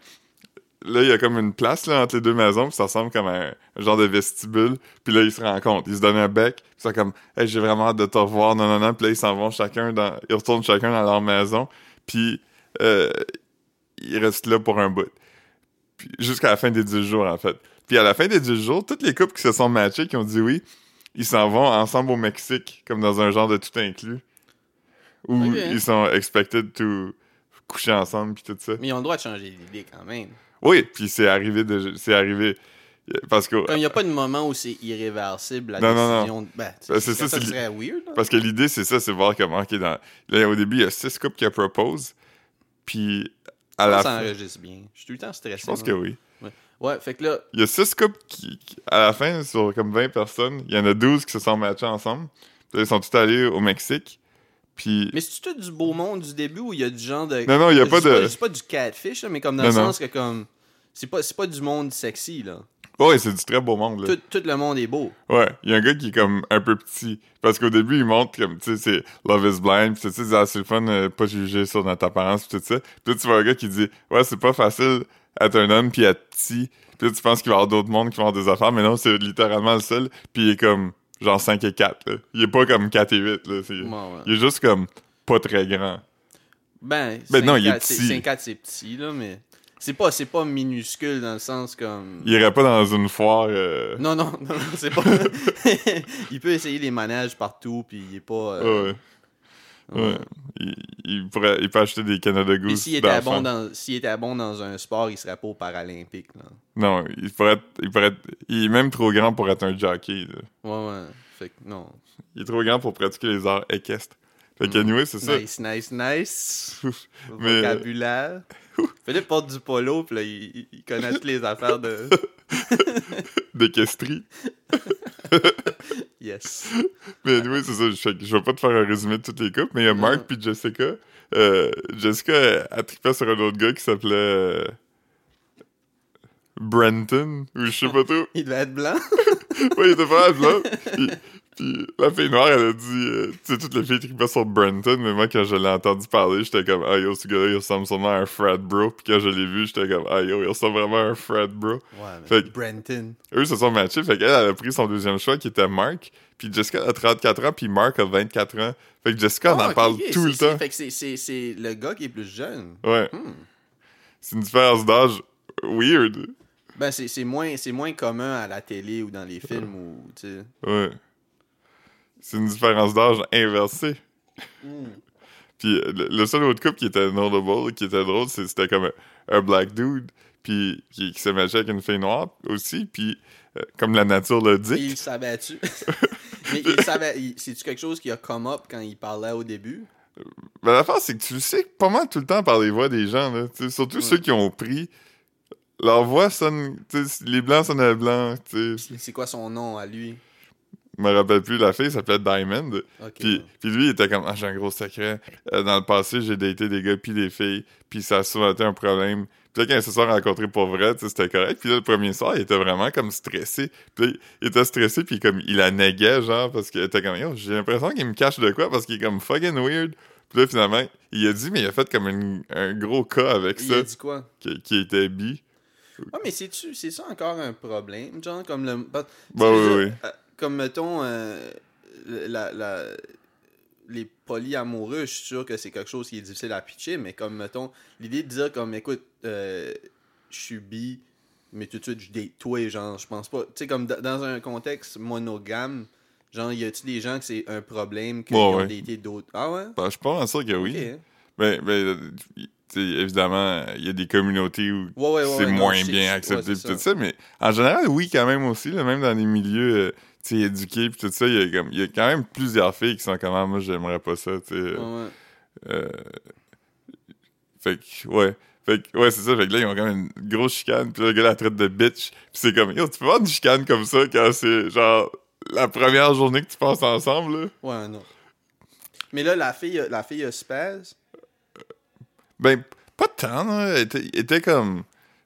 là, il y a comme une place là, entre les deux maisons, puis ça ressemble comme un, un genre de vestibule. Puis là, ils se rencontrent, ils se donnent un bec, puis c'est comme hey, j'ai vraiment hâte de te revoir, non, non, non. Puis là, ils s'en vont chacun dans. Ils retournent chacun dans leur maison, puis euh, ils restent là pour un bout. Jusqu'à la fin des 10 jours, en fait. Puis à la fin des 10 jours, toutes les couples qui se sont matchés, qui ont dit oui, ils s'en vont ensemble au Mexique, comme dans un genre de tout inclus. Où ils sont expected to coucher ensemble, puis tout ça. Mais ils ont le droit de changer d'idée quand même. Oui, puis c'est arrivé de, c'est arrivé parce que Comme il n'y a pas de moment où c'est irréversible la Non, non, non. décision. Ben, Ben, c'est ça, serait weird. là. parce que l'idée c'est ça, c'est voir comment ok dans là au début il y a six couples qui proposent, puis à la ça fin, enregistre bien. Je suis tout le temps stressé. je pense moi. que oui. Ouais, fait que là, Il y a six couples qui, qui- à la fin sur comme 20 personnes, il y en a 12 qui se sont matchés ensemble. Puis ils sont tous allés au Mexique. Puis mais c'est-tu tout du beau monde du début où il y a du genre de. Non, non, il y a pas de- C'est pas du catfish, là, mais comme dans Non, le non. sens que comme. C'est pas, c'est pas du monde sexy, là. ouais, c'est du très beau monde là. Tout, tout le monde est beau. Ouais, il y a un gars qui est comme un peu petit. Parce qu'au début, il montre comme, tu sais, c'est Love is Blind, pis tu sais, ah, c'est le fun, euh, pas juger sur notre apparence, pis tout ça. Puis là, tu vois un gars qui dit, ouais, c'est pas facile être un homme pis être petit. Puis tu penses qu'il va y avoir d'autres mondes qui vont avoir des affaires, mais non, c'est littéralement le seul. Puis il est comme, genre 5 et 4, là. Il est pas comme 4 et 8, là. Ouais. Il est juste comme, pas très grand. Ben, Ben non, il est 5-4, c'est- petit. 5-4, c'est petit, là, mais. C'est pas, c'est pas minuscule dans le sens comme. Il irait pas dans une foire, euh... Non, non, non, non, c'est pas. il peut essayer les manèges partout, puis il est pas. euh, Ouais. Ouais. Il, il pourrait, il peut acheter des Canada Goose. S'il était, bon dans, s'il était bon dans un sport, il serait pas au Paralympique. Là. Non, il pourrait être, il pourrait être- il est même trop grand pour être un jockey, là. Ouais, ouais. Fait que non. Il est trop grand pour pratiquer les arts équestres. Fait Mm. qu'anyway, c'est ça. Nice, nice, nice. Mais- Vocabulaire. Philippe porte du polo, puis là, il connaît toutes les affaires de. D'équestrie. Yes. Mais anyway, c'est ça. Je, je vais pas te faire un résumé de toutes les couples, mais il y a Mark puis Jessica. Euh, Jessica, elle tripait sur un autre gars qui s'appelait... euh, Brenton, ou je sais pas trop. Il devait être blanc. Ouais, il était pas blanc. Puis la fille noire, elle a dit, euh, tu sais, toutes les filles tripaient sur Brenton, mais moi, quand je l'ai entendu parler, j'étais comme, ah yo, ce gars-là, il ressemble sûrement à un frat bro. Puis quand je l'ai vu, j'étais comme, ah yo, il ressemble vraiment à un frat bro. Ouais, mais Fait Brenton. Eux se sont matchés, fait qu'elle, elle a pris son deuxième choix, qui était Mark. Puis Jessica a 34 ans, puis Mark a 24 ans. Fait que Jessica, on Ah, en ok, parle tout le temps. Fait que c'est- le gars qui est plus jeune. Ouais. Hmm. C'est une différence d'âge weird. Ben, c'est moins, c'est moins commun à la télé ou dans les films ou, tu sais. Ouais. C'est une différence d'âge inversée. Hmm. Puis le, le seul autre couple qui était notable, qui était drôle, c'était comme un, un black dude, puis qui, qui s'est matché avec une fille noire aussi, puis euh, comme la nature le dit. Il savait-tu? Mais il savait. C'est-tu quelque chose qui a come up quand il parlait au début? Ben, l'affaire, c'est que tu le sais pas mal tout le temps par les voix des gens, là. Surtout Ouais. ceux qui ont pris. Leur voix sonne. les blancs sais. C'est c'est quoi son nom à lui? Je me rappelle plus, la fille s'appelait Diamond. Puis, puis lui, il était comme, ah, j'ai un gros secret. Euh, dans le passé, j'ai daté des gars puis des filles, puis ça a souvent été un problème. Puis là, quand ils se sont rencontrés pour vrai, c'était correct. Puis là, le premier soir, il était vraiment comme stressé. Puis là, il était stressé, puis comme, il la néguait, genre, parce qu'il était comme, yo, j'ai l'impression qu'il me cache de quoi, parce qu'il est comme fucking weird. Puis là, finalement, il a dit, mais il a fait comme une- un gros cas avec il ça, a dit quoi? qui, qui était bi. Ah, mais c'est ça encore un problème, genre, comme le. Bah oui, oui. euh, Comme, mettons, euh, la, la- les polyamoureux, je suis sûr que c'est quelque chose qui est difficile à pitcher, mais comme, mettons, l'idée de dire, comme, écoute, euh, je suis bi, mais tout de suite, je date toi, genre, je pense pas. Tu sais, comme dans un contexte monogame, genre, y a-tu des gens que c'est un problème qu'ils ont ouais. daté d'autres? Ah ouais? Ben, je suis pas mal sûr que oui. Ok, hein. Mais, mais euh, tu sais, évidemment, il y a des communautés où Ouais, ouais, ouais, c'est non, moins bien accepté tout ça, mais en général, oui, quand même aussi, là, même dans les milieux euh, tu sais, éduqués pis tout ça, il y, a comme- il y a quand même plusieurs filles qui sont comme, Ah, moi, j'aimerais pas ça, tu sais. Ouais, ouais. euh, fait que, ouais. Fait que, ouais, c'est ça. Fait que là, ils ont quand même une grosse chicane. Puis là, le gars la traite de bitch. Puis c'est comme, yo, tu peux avoir une chicane comme ça quand c'est genre la première journée que tu passes ensemble, là? Ouais, non. Mais là, la fille, la fille a spaz? Ben, pas tant, là. Elle était, elle était comme.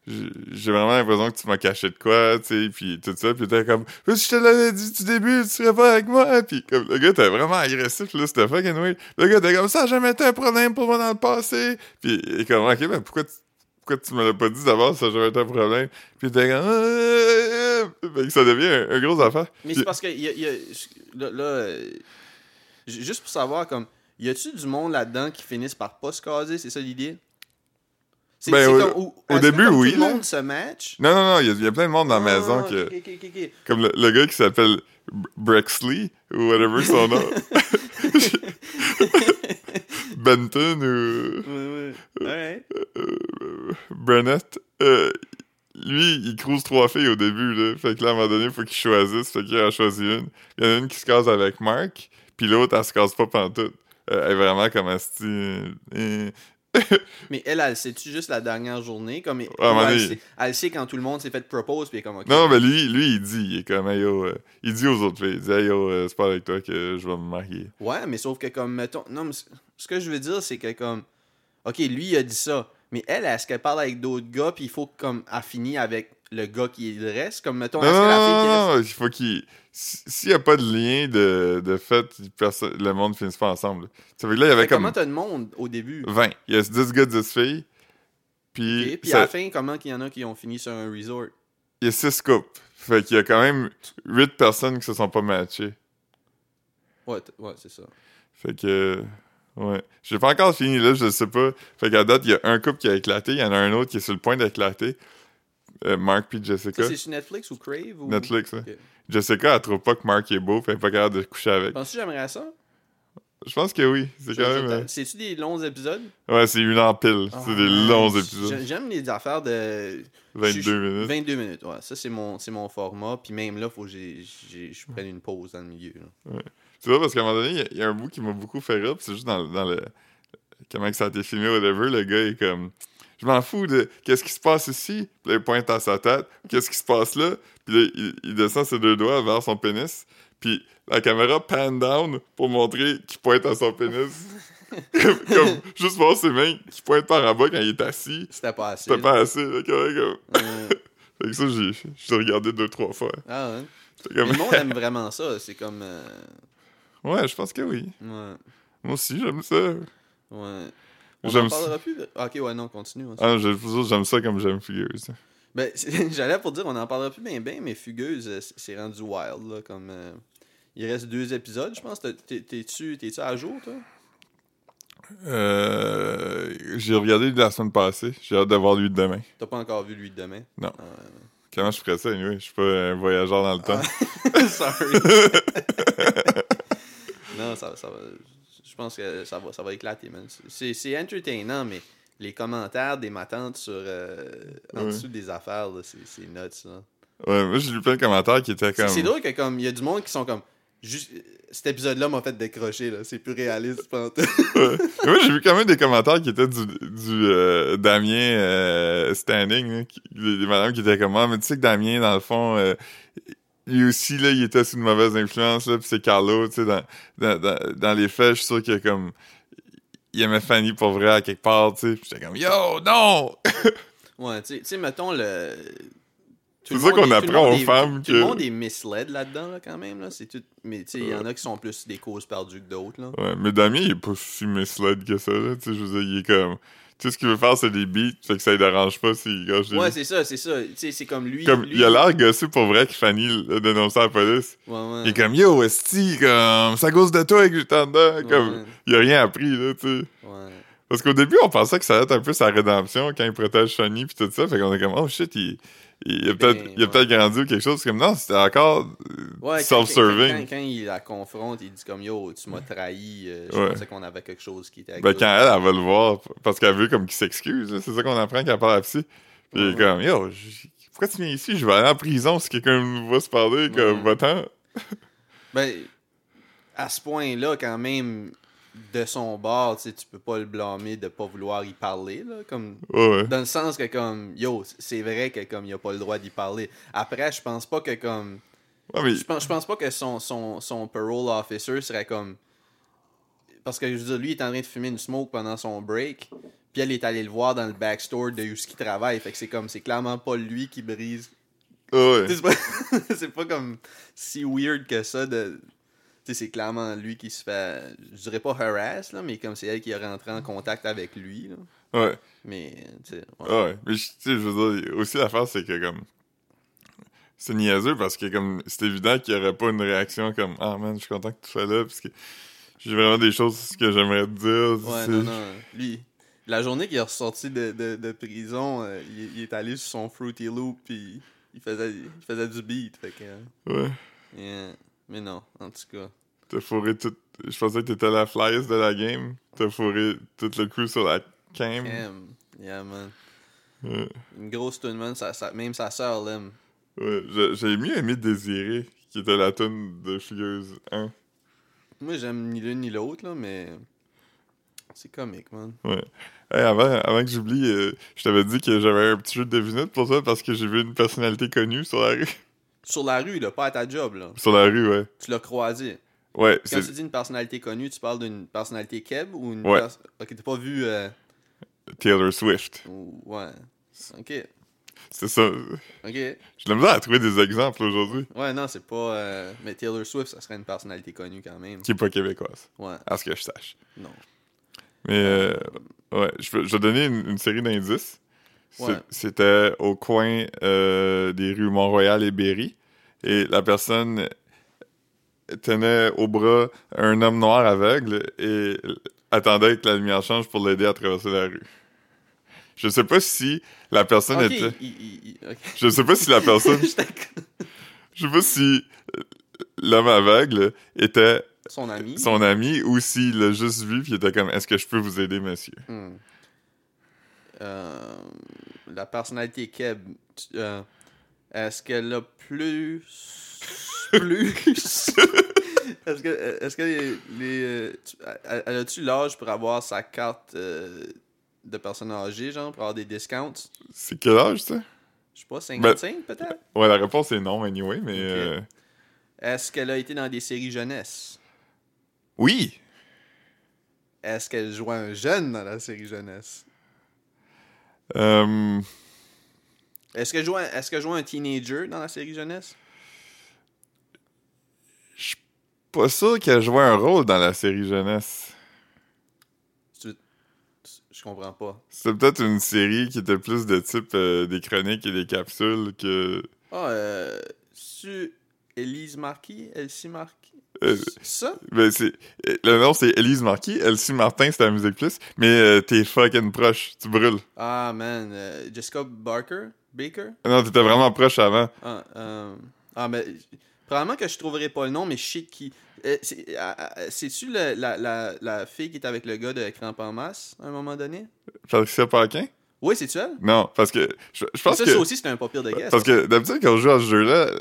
J'ai vraiment l'impression que tu m'as caché de quoi, tu sais, puis tout ça, puis t'es comme, si je te l'avais dit du début, tu serais pas avec moi, puis comme, le gars était vraiment agressif, là, c'était fucking weird. Le gars était comme, ça a jamais été un problème pour moi dans le passé, puis est comme, ok, ben pourquoi tu, pourquoi tu me l'as pas dit d'abord, ça a jamais été un problème, puis était comme, ça devient un, gros affaire. Mais c'est parce que y a, là, euh, juste pour savoir comme y a-tu du monde là-dedans qui finissent par pas se caser, c'est ça l'idée? C'est Ben, c'est au- ou- au que début, comme oui, Tout le monde se match? Non, non, non, il y, a- il y a plein de monde dans la Ah, maison que, comme le, le gars qui s'appelle Brexley, ou whatever son nom. Benton ou Ouais, ouais. Alright. euh, Brennett, euh, lui, il crouse trois filles au début, là. Fait que là, à un moment donné, il faut qu'il choisisse. Fait qu'il a choisi une. Il y en a une qui se case avec Mark, puis l'autre, elle se case pas pantoute. Euh, elle est vraiment comme asti... euh, Mais elle, elle sait-tu juste la dernière journée? Comme elle, sait, elle sait quand tout le monde s'est fait propose puis elle est comme. Non, mais lui, lui, il dit, il est comme, hey, yo, euh, il dit aux autres filles, il dit, hey, yo, euh, c'est pas avec toi que je vais me marier. Ouais, mais sauf que comme mettons non mais ce que je veux dire c'est que comme OK, lui il a dit ça, mais elle est-ce qu'elle parle avec d'autres gars puis il faut comme elle finit avec le gars qui le reste comme mettons Non, la non, qui reste il faut qu'il. si- S'il n'y a pas de lien de, de fait, perso- le monde ne finisse pas ensemble. Ça fait que là, il y avait comme comment t'as de monde au début? 20. Il y a 10 gars, 10 filles. Puis, Puis ça- à la fin, comment qu'il y en a qui ont fini sur un resort? Il y a 6 couples. Fait qu'il y a quand même 8 personnes qui se sont pas matchées. Ouais, ouais, c'est ça. Fait que. Ouais. J'ai pas encore fini là, je sais pas. Fait qu'à date, il y a un couple qui a éclaté, il y en a un autre qui est sur le point d'éclater. Euh, Mark puis Jessica. C'est sur Netflix ou Crave ou Netflix, hein. Jessica, elle trouve pas que Mark est beau, puis elle est pas capable de coucher avec. Penses-tu que j'aimerais ça? Je pense que oui. C'est quand même. euh, C'est-tu des longs épisodes? Ouais, c'est une en pile. c'est des Ah, longs j- épisodes. J'aime les affaires de 22 je- minutes. 22 minutes, ouais. Ça, c'est mon, c'est mon format. Puis même là, faut que je prenne une pause dans le milieu. là. Tu vois, parce qu'à un moment donné, il y a- il y, a un bout qui m'a beaucoup fait rire, c'est juste dans, dans le. Comment que ça a été filmé, whatever, le gars est comme. Je m'en fous de qu'est-ce qui se passe ici. Puis là, il pointe à sa tête. Qu'est-ce qui se passe là? Puis là, il, il descend ses deux doigts vers son pénis. Puis la caméra pan down pour montrer qu'il pointe à son pénis. comme, comme juste voir ses mains qui pointent par en bas quand il est assis. C'était pas assez. C'était pas assez. là, comme- comme- Fait que ça, j'ai regardé deux, trois fois. ah ouais. Comme- Le monde aime vraiment ça. C'est comme. euh, Ouais, je pense que oui. ouais. Moi aussi, j'aime ça. Ouais. J'aime ça. plus. Ah, ok, ouais, non, continue. on- Ah, je- j'aime ça comme j'aime Fugueuse. Ben, j'allais pour dire, on en parlera plus bien, bien, mais Fugueuse, euh, c'est rendu wild, là. Comme. euh, Il reste deux épisodes, je pense. T'es- t'es- T'es-tu à jour, toi? Euh, j'ai regardé la semaine passée. J'ai hâte d'avoir lui de demain. T'as pas encore vu lui de demain? Non. Ah, Comment je ferais ça, anyway? Je suis pas un voyageur dans le temps. ouais. Sorry. ça, ça va. Je pense que ça va, ça va éclater, man. C'est entertainant, mais les commentaires des matantes sur. euh, en Ouais. dessous des affaires, c'est nuts, là. Ouais, moi, j'ai lu plein de commentaires qui étaient comme. C'est drôle que, comme, il y a du monde qui sont comme. Juste, cet épisode-là m'a fait décrocher, là. C'est plus réaliste, pantoute. Ouais. Moi, j'ai vu quand même des commentaires qui étaient du, du euh, Damien euh, Standing, qui- des, des madames qui étaient comme Ah, mais tu sais que Damien, dans le fond, euh, lui aussi, là, il était sous une mauvaise influence, là, pis c'est Carlo, tu sais, dans, dans, dans, dans les faits, je suis sûr qu'il comme. Il aimait Fanny pour vrai à quelque part, tu sais. J'étais comme Yo, non! Ouais, tu sais- mettons le. tout C'est ça qu'on apprend aux femmes Tout le que- monde est misled là-dedans, là, quand même. Là. C'est tout... Mais tu sais, il y en a qui sont plus des causes perdues que d'autres. Là. Ouais, mais Damien, il est pas si misled que ça, là, tu sais. Je veux dire, il est comme. Sais, ce qu'il veut faire, c'est des beats, fait que ça ne dérange pas s'il gâche des Ouais, c'est ça, c'est ça. Tu sais, c'est comme lui. Comme, lui- il a l'air gossé pour vrai que Fanny l'a dénoncé à la police. Ouais, ouais. Il est comme yo, esti, comme, à cause de toi que j'étais en dedans. Ouais, Comme, ouais. il a rien appris, là, tu sais. Ouais. Parce qu'au début, on pensait que ça allait être un peu sa rédemption quand il protège Fanny pis tout ça. Fait qu'on est comme, oh shit, il, il a peut-être Ben, il a peut-être grandi ou quelque chose. Comme, non, c'était encore Ouais, self-serving. Quand, quand- quand il la confronte, il dit comme Yo, tu m'as trahi. euh, je Ouais. pensais qu'on avait quelque chose qui était. Ben, quand elle, elle va le voir, parce qu'elle veut comme qu'il s'excuse, c'est ça qu'on apprend quand elle parle à la psy. Puis il est comme, yo, pourquoi tu viens ici? Je vais aller en prison si quelqu'un voit se parler, comme, va-t'en. Ben, à ce point-là, quand même, de son bord, tu peux pas le blâmer de pas vouloir y parler, là, comme... Ouais, ouais. Dans le sens que, comme, yo, c'est vrai que, comme, il a pas le droit d'y parler. Après, je pense pas que, comme... Ouais, mais, Je pense, je pense pas que son, son, son parole officer serait comme... Parce que, je veux dire, lui, il est en train de fumer une smoke pendant son break, puis elle est allée le voir dans le backstore de où ce travaille, fait que c'est comme, c'est clairement pas lui qui brise ouais. C'est pas, c'est pas comme si weird que ça de. C'est clairement lui qui se fait. Je dirais pas harass, là, mais comme c'est elle qui est rentrée en contact avec lui. Là. Ouais. Mais, tu sais. ouais. Ouais, mais je- tu sais, je veux dire, aussi l'affaire, c'est que comme. C'est niaiseux parce que comme c'est évident qu'il n'y aurait pas une réaction comme Ah man, je suis content que tu sois là parce que j'ai vraiment des choses que j'aimerais te dire. Ouais, non, non. Lui, la journée qu'il est ressorti de, de, de prison, euh, il, il est allé sur son Fruity Loop, puis il faisait, il faisait du beat. Fait que. euh, Ouais. yeah. Mais non, en tout cas. T'as fourré tout. Je pensais que t'étais la flyers de la game. T'as fourré tout le crew sur la cam. Cam. Yeah, man. Ouais. Une grosse tune, man. Ça, ça- même sa soeur l'aime. Ouais. J'ai- mieux aimé Désiré, qui était la tune de Figures 1. Moi, j'aime ni l'une ni l'autre, là, mais. C'est comique, man. Ouais. Hey, avant, avant que j'oublie, euh, je t'avais dit que j'avais un petit jeu de devinette pour toi parce que j'ai vu une personnalité connue sur la rue. Sur la rue, là, pas à ta job, là. sur la rue, ouais. Tu l'as croisé. Ouais, Quand tu dis une personnalité connue, tu parles d'une personnalité keb ou une Ouais. pers- Ok, t'as pas vu. euh, Taylor Swift. ou- Ouais. Ok. C'est ça. Ok. J'ai de la misère à trouver des exemples aujourd'hui. Ouais, non, c'est pas. euh, Mais Taylor Swift, ça serait une personnalité connue quand même. Qui est pas québécoise, Ouais. à ce que je sache. Non. Mais, euh, ouais, je vais, je donner une, une série d'indices. Ouais. C'était au coin euh, des rues Mont-Royal et Berry. Et la personne tenait au bras un homme noir aveugle et attendait que la lumière change pour l'aider à traverser la rue. Je sais pas si la personne était... il- ok. Je sais pas si la personne... Je sais pas si l'homme aveugle était Son ami. son ami ou s'il l'a juste vu puis il était comme est-ce que je peux vous aider monsieur? Hmm. Euh, la personnalité Keb, tu- euh, est-ce qu'elle a plus. plus? est-ce que, est-ce que les. les, euh, tu- elle a-tu l'âge pour avoir sa carte euh, de personne âgée, genre, pour avoir des discounts? C'est quel âge ça? Je sais pas, 55 peut-être? ouais la réponse est non anyway mais euh, Est-ce qu'elle a été dans des séries jeunesse? Oui Est-ce qu'elle jouait un jeune dans la série jeunesse? Euh, Est-ce qu'elle jouait, est-ce qu'elle jouait un teenager dans la série jeunesse? Pas sûr qu'elle jouait un rôle dans la série jeunesse Je comprends pas. c'était peut-être une série qui était plus de type euh, des chroniques et des capsules que Ah, euh. Su. Élise Marquis Elsie Marquis? Euh, Ça? ben, c'est euh, le nom c'est Elise Marquis Elsie Martin c'est la musique plus mais euh, t'es fucking proche tu brûles Ah, man. Jessica Barker? Baker? Non t'étais vraiment proche avant Ah, euh, ah, mais. Probablement que je trouverai pas le nom, mais je sais qui. Euh, c'est- euh, euh, C'est-tu le- la, la, la fille qui est avec le gars de Cramp en masse à un moment donné? Patricia Paquin? Oui, c'est-tu elle? Non, parce que je, je pense ça, que... ça aussi, c'était un pas pire de guess. Parce que d'habitude, quand on joue à ce jeu-là,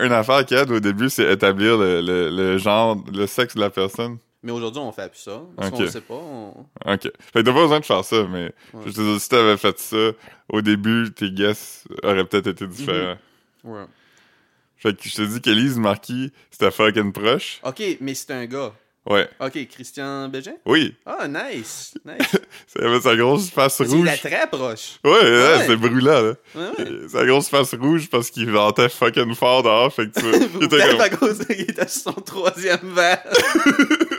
une affaire qu'il y a au début, c'est établir le, le, le genre, le sexe de la personne. Mais aujourd'hui, on fait plus ça. Parce Ok. qu'on sait pas. on- Ok. Fait que t'as pas besoin de faire ça, mais Ouais. je te dis, si t'avais fait ça, au début, tes guesses auraient peut-être été différents. Ouais. Fait que je te dis qu'Élise Marquis, c'était fucking proche. Ok, mais c'est un gars. Ouais. Ok, Christian Bégin? Oui. Ah, nice. Nice. Ça avait sa grosse face Il rouge. est très proche. Ouais, ouais, Ouais. c'est brûlant, là. Ouais, ouais. Sa grosse face rouge parce qu'il ventait fucking fort dehors, fait que tu il était comme... qu'il était sur son troisième verre.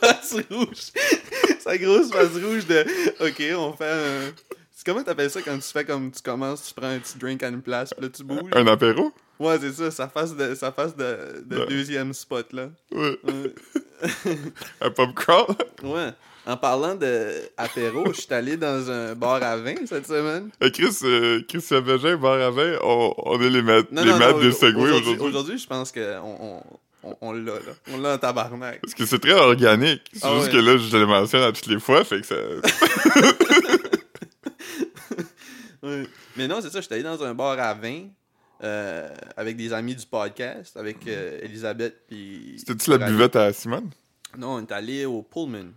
Sa grosse face rouge. Sa grosse face rouge de. Ok, on fait un. C'est comment t'appelles ça quand tu fais comme tu commences, tu prends un petit drink à une place, puis là tu bouges? Un apéro? Ouais, c'est ça, sa face de, sa face de, de Ouais. deuxième spot là. Ouais. Ouais. Un pop crawl? Ouais. En parlant de apéro, je suis allé dans un bar à vin cette semaine. Euh, Chris, euh, Christian Bégin, bar à vin, on, on est les maîtres, Non, les non, maîtres non, des segways aujourd'hui, aujourd'hui. je pense qu'on on, on, on l'a, là. On l'a en tabarnak. Parce que c'est très organique. C'est Ah juste ouais. que là, je le mentionne à toutes les fois, fait que ça... Mais non, c'est ça, j'étais allé dans un bar à vin euh, avec des amis du podcast, avec euh, Elisabeth puis. C'était-tu la buvette à Simone? Non, on est allé au Pullman.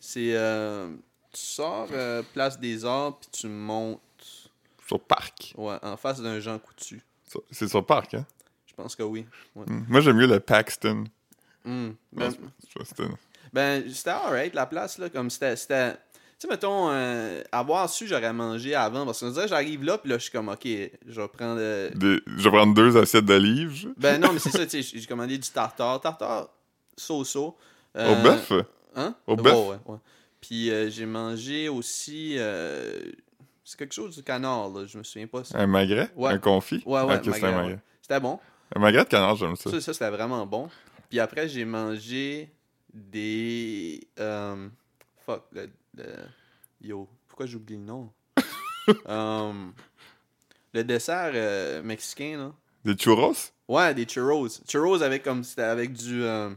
C'est. euh, tu sors euh, Place des Arts puis tu montes Sur Parc. ouais, en face d'un Jean Coutu. C'est sur Parc, hein? Pense que oui. Ouais. Hmm. Moi, j'aime mieux le Paxton. Non, Ben, ben, c'était alright la place, là. Comme c'était. c'était- Tu sais, mettons, euh, avoir su, j'aurais mangé avant. Parce que dirait, j'arrive là, puis là, je suis comme, ok, je vais prendre. euh, Des- Je vais prendre deux assiettes d'olives. Ben non, mais c'est ça, tu sais, j'ai commandé du tartare. Tartare, so-so. Euh, Au bœuf? Hein? Au bœuf? ouais, ouais. Puis j'ai mangé aussi. c'est quelque chose du canard, là. Je me souviens pas. ça. Un magret? Ouais. Un confit? Ouais, ouais, magret, un ouais. C'était bon. Un magret de canard, j'aime ça. Ça, ça c'était vraiment bon. Puis après, j'ai mangé des. euh, fuck, le, le- Yo, pourquoi j'oublie le nom? Euh, le dessert euh, mexicain, là. Des churros? Ouais, des churros. Churros avec comme c'était avec du euh,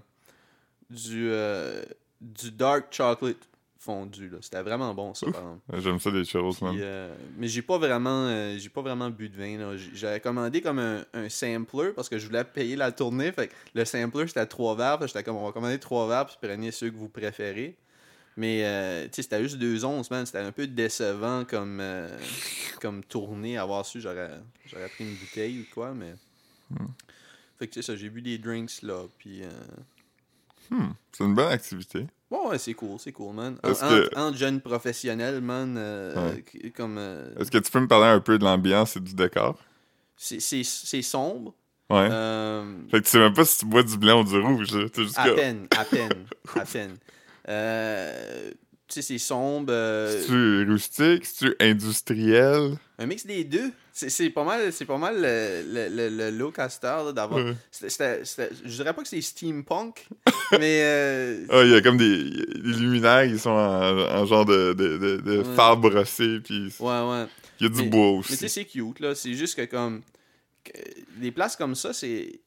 du euh, du dark chocolate fondu là. C'était vraiment bon ça. J'aime ça, des churros, man. euh, mais j'ai pas vraiment euh, j'ai pas vraiment bu de vin J'avais commandé comme un, un sampler parce que je voulais payer la tournée fait que le sampler c'était trois verres, j'étais comme on va commander trois verres puis prenez ceux que vous préférez. Mais euh, tu sais c'était juste deux onces man, c'était un peu décevant comme comme tournée avoir su j'aurais j'aurais pris une bouteille ou quoi mais Hmm. fait que c'est ça, j'ai bu des drinks là, puis. Hmm, c'est une bonne activité. Bon ouais c'est cool, c'est cool man. En- que- entre jeunes professionnels man, euh, Ouais. comme euh, Est-ce que tu peux me parler un peu de l'ambiance et du décor? c'est sombre. Ouais. Euh, Fait que tu sais même pas si tu bois du blanc ou du rouge. T'es juste à peine, à peine, à peine. Euh, sais, c'est sombre. euh, C'est-tu rustique? C'est-tu industriel? un mix des deux. C'est c'est pas mal, c'est pas mal le, le, le, le look à d'avoir. Ouais. Je dirais pas que c'est steampunk, mais euh, Ah, il y a comme des, des luminaires qui sont en, en genre de, de, de, de Ouais. fer brossé, puis ouais, ouais. il y a du Mais- bois Mais tu sais, aussi. c'est cute, là. C'est juste que, comme. que- des places comme ça, c'est.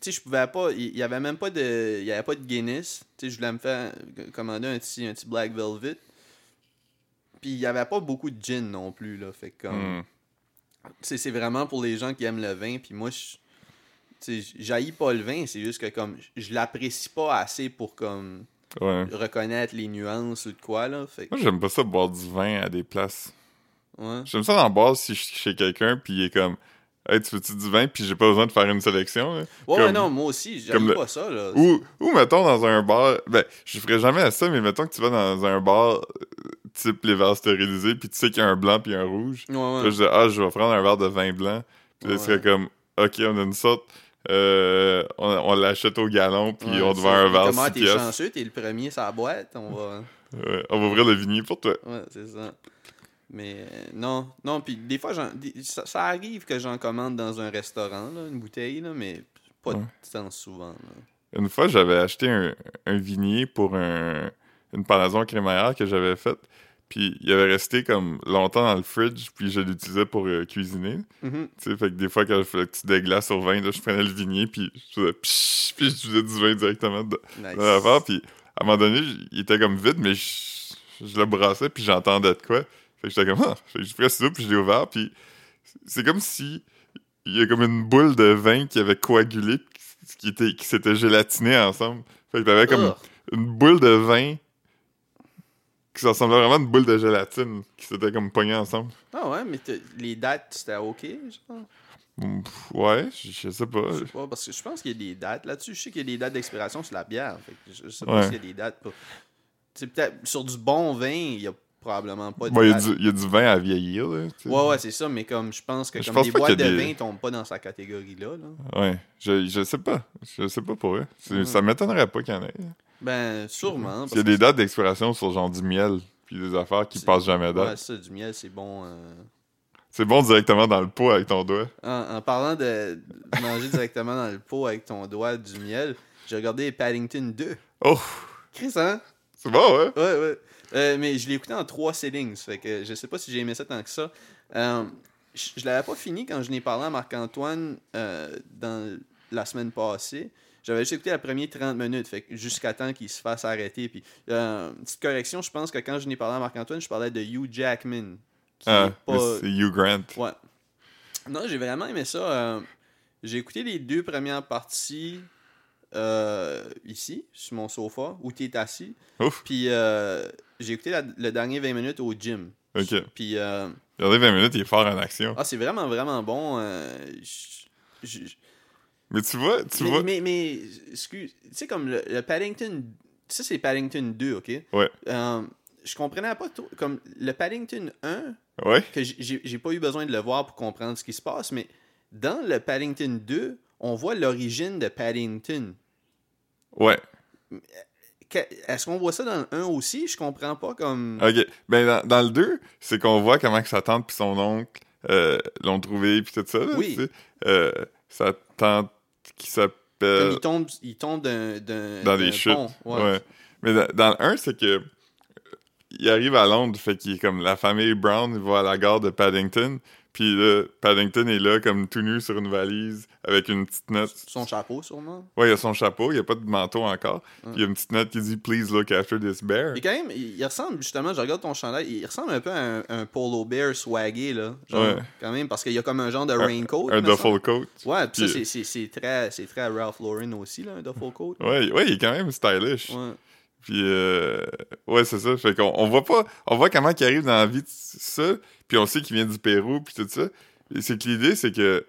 Sais, je pouvais pas. Il y avait même pas de. Il y avait pas de Guinness. Tu sais, je voulais me faire commander un petit, un petit Black Velvet. Puis il y avait pas beaucoup de gin non plus, là. Fait que, comme. Sais, c'est vraiment pour les gens qui aiment le vin. Puis moi, je. Tu sais, j'haïs pas le vin. C'est juste que, comme. Je je l'apprécie pas assez pour, comme. Ouais. Reconnaître les nuances ou de quoi, là. Fait que. Moi, j'aime pas ça boire du vin à des places. Ouais. J'aime ça d'en boire si je suis chez quelqu'un, puis il est comme Hey, tu veux-tu du vin, puis j'ai pas besoin de faire une sélection. là. Ouais, Comme- ouais, non, moi aussi. J'aime le- pas ça, là. Ou, ou mettons dans un bar, ben, je ferais jamais à ça, mais mettons que tu vas dans un bar euh, type les verres stérilisés, puis tu sais qu'il y a un blanc puis un rouge. Ouais, ouais. Là, je dis, ah, je vais prendre un verre de vin blanc. Puis là, Ouais. il serait comme, ok, on a une sorte, euh, on, on l'achète au galon, puis Ouais, on c'est te vend un verre Comment 6 t'es chanceux, t'es le premier sur la boîte, on va... On va ouvrir le vignier pour toi. Ouais, c'est ça. Mais euh, non, non, puis des fois, ça, ça arrive que j'en commande dans un restaurant, là, une bouteille, là, mais pas Ouais. tant souvent. là. Une fois, j'avais acheté un, un vignier pour un, une panaison crémaillère que j'avais faite. Puis il avait resté comme longtemps dans le fridge, puis je l'utilisais pour euh, cuisiner. Mhm. Tu sais, fait que des fois, quand je faisais petit déglace au vin, là, je prenais le vignier, puis je faisais puis je faisais du vin directement de- Nice. dans l'affaire. Puis à un moment donné, il était comme vide, mais je, je le brassais, puis j'entendais de quoi. Fait que j'étais comme, ah, fait que j'ai pris ça, puis je l'ai ouvert, puis c'est comme si il y a comme une boule de vin qui avait coagulé, qui, était, qui s'était gélatiné ensemble. Fait que t'avais comme une boule de vin qui ressemblait vraiment à une boule de gélatine qui s'était comme pognée ensemble. Ah ouais, mais les dates, c'était OK, genre? Mm, Ouais, je, je sais pas. Je sais pas, parce que je pense qu'il y a des dates là-dessus. Je sais qu'il y a des dates d'expiration sur la bière. Fait que je je sais pas Ouais. s'il y a des dates. pour- C'est peut-être sur du bon vin, il y a probablement pas Bon, il y, a date. du- il y a du vin à vieillir, là. Ouais, ouais, c'est ça, mais comme je pense que comme pas boîtes de des- vin tombent pas dans sa catégorie-là. Là. Ouais, je, je sais pas. Je sais pas pour eux. Ouais. Ça m'étonnerait pas qu'il y en ait. Ben, sûrement. S'il y a des dates d'expiration sur genre du miel, puis des affaires qui passent jamais à Ouais, date. ça, du miel, c'est bon. euh. C'est bon directement dans le pot avec ton doigt. En, en parlant de manger directement dans le pot avec ton doigt du miel, j'ai regardé Paddington 2. Oh, Chris, hein? c'est bon, ouais? Ouais, ouais. Euh, mais je l'ai écouté en trois settings. Fait que je sais pas si j'ai aimé ça tant que ça. Euh, je je l'avais pas fini quand je n'ai parlé à Marc-Antoine euh, dans la semaine passée. J'avais juste écouté la première 30 minutes, fait jusqu'à temps qu'il se fasse arrêter. Puis, petite correction, je pense que quand je n'ai parlé à Marc-Antoine, je parlais de Hugh Jackman. Ah, pas... c'est Hugh Grant. Ouais. Non, j'ai vraiment aimé ça. j'ai écouté les deux premières parties euh, ici, sur mon sofa, où tu es assis. Ouf, Puis euh, j'ai écouté la- le dernier 20 minutes au gym. ok. Puis, euh, Regardez 20 minutes, il est fort en action. ah, c'est vraiment, vraiment bon. euh, Mais tu vois, tu mais, vois. mais, mais, excuse, tu sais, comme le, le Paddington, ça c'est Paddington 2, ok? Ouais. Euh, je comprenais pas trop, comme le Paddington 1, Ouais, que j'ai pas eu besoin de le voir pour comprendre ce qui se passe, mais dans le Paddington 2, on voit l'origine de Paddington. ouais. Est-ce qu'on voit ça dans le 1 aussi? Je comprends pas comme... Ok. Ben, dans, dans le 2, c'est qu'on voit comment que sa tante puis son oncle euh, l'ont trouvé puis tout ça. Là, Oui. tu sais. Euh, sa tante qui s'appelle. il tombe, il tombe d'un, Dans des chutes. Ouais. Ouais. Mais dans, dans le 1, c'est que. euh, Il arrive à Londres, fait qu'il est comme la famille Brown, il va à la gare de Paddington. Puis là, Paddington est là, comme tout nu sur une valise, avec une petite note. Son chapeau, sûrement. Ouais, il a son chapeau, il a pas de manteau encore. Puis il y a une petite note qui dit Please look after this bear. Et quand même, il, ressemble justement, je regarde ton chandail, il ressemble un peu à un, un polo bear swagué, là. Genre, Ouais. quand même, parce qu'il y a comme un genre de raincoat. Un me duffel semble. coat. Ouais, puis ça, Puis- c'est- très, c'est très Ralph Lauren aussi, là, un duffel coat. Ouais, ouais, il est quand même stylish. Ouais. Puis, euh, ouais, c'est ça. Fait qu'on on voit pas, on voit comment il arrive dans la vie de ça, puis on sait qu'il vient du Pérou, puis tout ça. Et c'est que l'idée, c'est que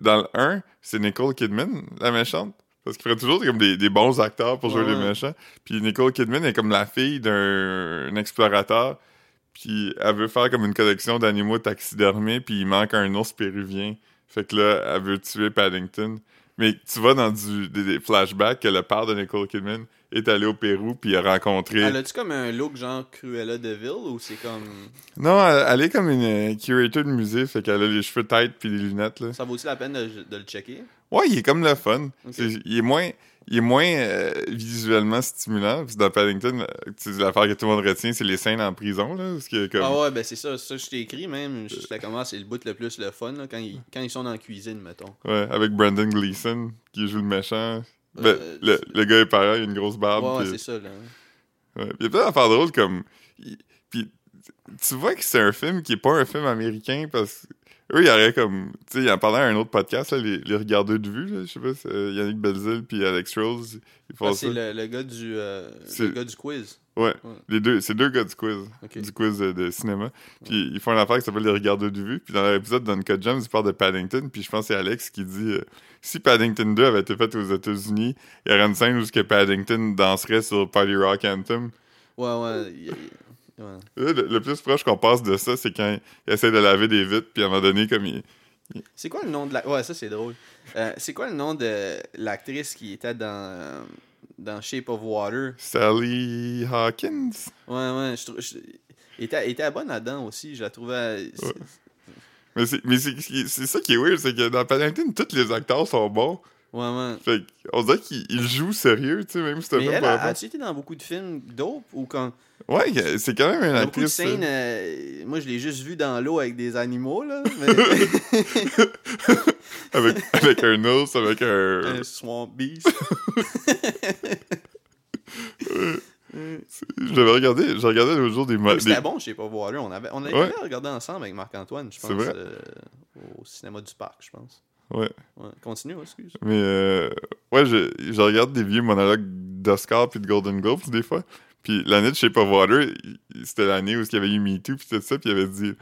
dans le 1, c'est Nicole Kidman, la méchante. Parce qu'il ferait toujours comme des, des bons acteurs pour jouer Ouais. les méchants. Puis Nicole Kidman est comme la fille d'un un explorateur, puis elle veut faire comme une collection d'animaux taxidermés, puis il manque un ours péruvien. Fait que là, elle veut tuer Paddington. Mais tu vois dans du, des, des flashbacks que le père de Nicole Kidman est allé au Pérou puis a rencontré. Elle a-tu comme un look genre Cruella de Vil ou c'est comme. Non, elle, elle est comme une euh, curator de musée, fait qu'elle a les cheveux têtes puis les lunettes là. Ça vaut aussi la peine de, de le checker? Ouais, il est comme le fun. Il est moins, il est moins euh, visuellement stimulant. Que dans Paddington, sais, l'affaire que tout le monde retient, c'est les scènes en prison là, parce que comme. Ah ouais, ben c'est ça, ça je t'ai écrit même. J'étais comment c'est le bout le plus le fun là, quand, ils, quand ils sont dans la cuisine, mettons. Ouais, avec Brandon Gleeson qui joue le méchant. Ben, Euh, le, le gars est pareil, il a une grosse barbe. Ouais, c'est ça là. Ouais. Puis Il y a plein d'affaires drôles comme. Puis tu vois que c'est un film qui est pas un film américain parce que. Eux, il y aurait comme. Tu sais, en parlait à un autre podcast, là, les, les regardeurs de vue, là, je sais pas, c'est euh, Yannick Belzil puis Alex Rose. Ils font Ah, ça. c'est le, le gars du euh, C'est- le gars du quiz. Ouais, Ouais. les deux, c'est deux gars du quiz, du quiz de, de cinéma. Puis ils font une affaire qui s'appelle les regardeurs de vue. Puis dans l'épisode d'Uncut Gems, ils parlent de Paddington. Puis je pense que c'est Alex qui dit euh, si Paddington 2 avait été fait aux États-Unis, il y aurait une scène où ce que Paddington danserait sur Party Rock Anthem. Ouais, ouais. ouais. Le plus proche qu'on passe de ça, c'est quand il essaie de laver des vitres, puis à un moment donné, comme il. C'est quoi le nom de la. Ouais, ça c'est drôle. Euh, c'est quoi le nom de l'actrice qui était dans, euh, dans Shape of Water Sally Hawkins? Ouais, ouais. Je, je- elle était, était bonne là-dedans aussi. Je la trouvais. c'est- Mais c'est ça qui est weird, c'est que dans Paddington, tous les acteurs sont bons. Ouais, ouais. Fait on dirait qu'il il joue sérieux, tu sais, même si un Mais elle, a- rapport- as-tu été dans beaucoup de films dope ou quand? Ouais, c'est quand même a de actrice. scènes. euh, moi, je l'ai juste vu dans l'eau avec des animaux, là. Mais... avec, avec un ours, avec un. un swamp beast. J'avais regardé, j'ai regardé l'autre jour des. mo- Comme C'était des- bon, je sais pas voir On avait, on avait Ouais. regardé ensemble avec Marc-Antoine, je pense. Euh, au cinéma du parc, je pense. Ouais. Ouais. Continue, excuse. Mais euh, ouais, je, je regarde des vieux monologues d'Oscar puis de Golden Globes des fois. Puis l'année de Shape of Water, c'était l'année où il y avait eu Me Too puis tout ça, puis il avait dit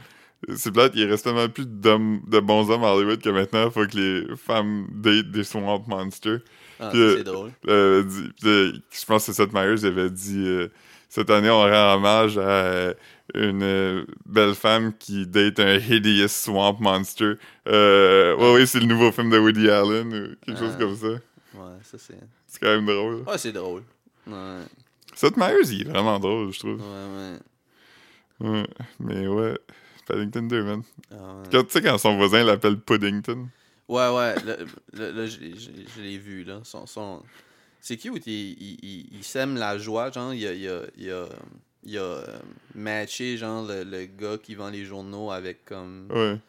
c'est plate, il reste tellement plus d'hommes, de bons hommes à Hollywood que maintenant, il faut que les femmes datent des swamp monsters. Ah, euh, c'est drôle. Euh, dit- puis, euh, je pense que Seth Meyers avait dit euh, cette année on rend hommage à euh, une euh, belle femme qui date un hideous swamp monster. Euh, ouais, ouais, c'est le nouveau film de Woody Allen ou quelque chose comme ça. Ouais, ça c'est. C'est quand même drôle. Ouais, c'est drôle. Ouais, Seth Meyers, il est vraiment drôle, je trouve. ouais, ouais. Ouais. Mais ouais, Paddington 2, man. Ah, ouais. Tu sais, quand son voisin l'appelle Puddington. Ouais, ouais, là, là, je l'ai vu, là. Son, son... C'est cute, il, il, il, il sème la joie, genre, il a, il a, il a, il a euh, matché, genre, le, le gars qui vend les journaux avec, comme, Ouais.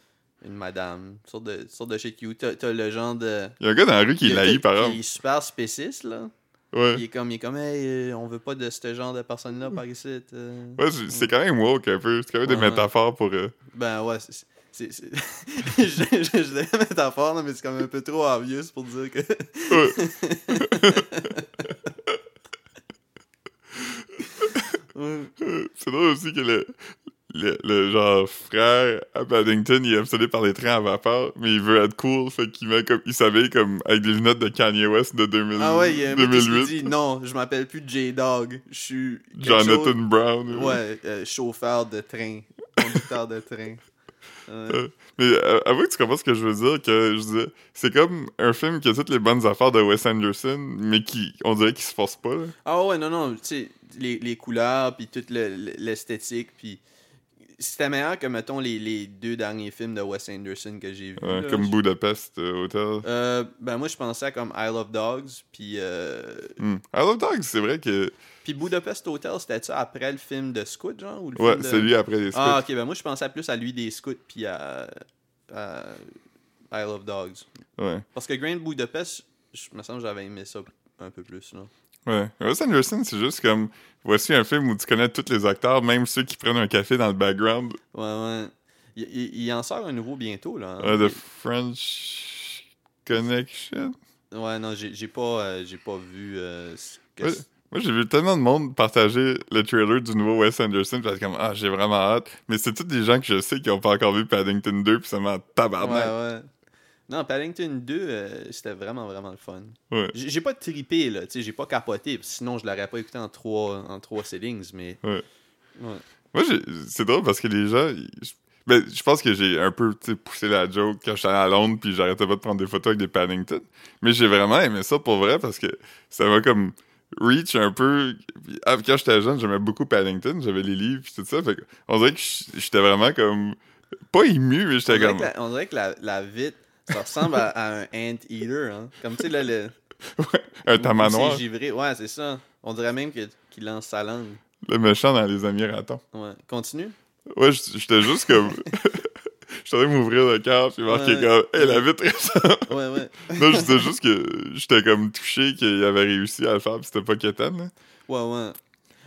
une madame. Une sorte de, une sorte de shit cute. T'as, t'as le genre de... Il y a un gars dans la rue qui il y a- l'haït, par qui exemple. est super spéciste, là. Ouais. Il est comme, il est comme, hey, euh, on veut pas de ce genre de personne-là par ici. euh. Ouais, c'est c'est quand même woke un peu. C'est quand même des ouais. métaphores pour. euh, Ben ouais, c'est. C'est- c'est- je, je, je dirais métaphore, là, mais c'est comme un peu trop obvious pour dire que. C'est drôle aussi que le, le, le genre frère à Paddington, il est obsédé par les trains à vapeur, mais il veut être cool, fait qu'il met comme, il s'habille comme avec des lunettes de Kanye West de 2000, Ah ouais, il y a un mec qui 2008. dit non, je m'appelle plus J-Dog, je suis. Jonathan chose- Brown. Ouais, euh, chauffeur de train, conducteur de train. Euh, Mais euh, avoue que tu comprends ce que je veux dire, que je disais, c'est comme un film qui a toutes les bonnes affaires de Wes Anderson, mais qui, on dirait qu'il se force pas, là. Ah ouais, non, non, tu sais, les, les couleurs, puis toute le- le- l'esthétique, puis. C'était meilleur que, mettons, les, les deux derniers films de Wes Anderson que j'ai vus. Ouais, là. comme Budapest euh, Hotel. Euh, ben moi je pensais à comme Isle of Dogs puis euh. I Love Dogs, c'est vrai que. puis Budapest Hotel c'était ça après le film de Scout genre ou le Ouais, film de... c'est lui après les Ah scouts. ok ben moi je pensais plus à lui des Scouts puis à, à Isle of Dogs Ouais. parce que Grand Budapest je me semble que j'avais aimé ça un peu plus là. Ouais. Wes Anderson, c'est juste comme. Voici un film où tu connais tous les acteurs, même ceux qui prennent un café dans le background. Ouais ouais. Il, il- il en sort un nouveau bientôt là. hein. Ouais, The French Connection. Ouais non j'ai pas euh, j'ai pas vu euh, que Ouais. Moi, j'ai vu tellement de monde partager le trailer du nouveau Wes Anderson, puis j'étais comme, ah, j'ai vraiment hâte. Mais c'est tous des gens que je sais qui ont pas encore vu Paddington 2, puis ça m'a Ouais tabarnak. ouais. Non, Paddington 2, euh, c'était vraiment, vraiment le fun. Ouais. J'ai pas trippé, là, tu sais, j'ai pas capoté, sinon je l'aurais pas écouté en trois, en trois settings, mais... Ouais. Ouais. Moi, c'est drôle parce que les gens. ils- Ben, je pense que j'ai un peu poussé la joke quand j'étais à Londres puis j'arrêtais pas de prendre des photos avec des Paddington. Mais j'ai vraiment aimé ça pour vrai parce que ça m'a comme reach un peu. Ah, Quand j'étais jeune, j'aimais beaucoup Paddington, j'avais les livres puis tout ça. Fait on dirait que j'étais vraiment comme. Pas ému, mais j'étais comme. la, on dirait que la, la vitre, ça ressemble à, à un ant-eater, hein. Comme, tu sais, là, le... Un où tamanoir. givré. Ouais, c'est ça. On dirait même qu'il lance sa langue. Le méchant dans les amis ratons. Ouais. Continue. Ouais, j'étais juste comme. J'étais de m'ouvrir le cœur puis marqué Ouais. comme. Hey, la vitre ressemble. Ouais, ouais. Non, je disais juste que j'étais comme touché qu'il avait réussi à le faire, pis c'était pas quétaine, là. Ouais, ouais.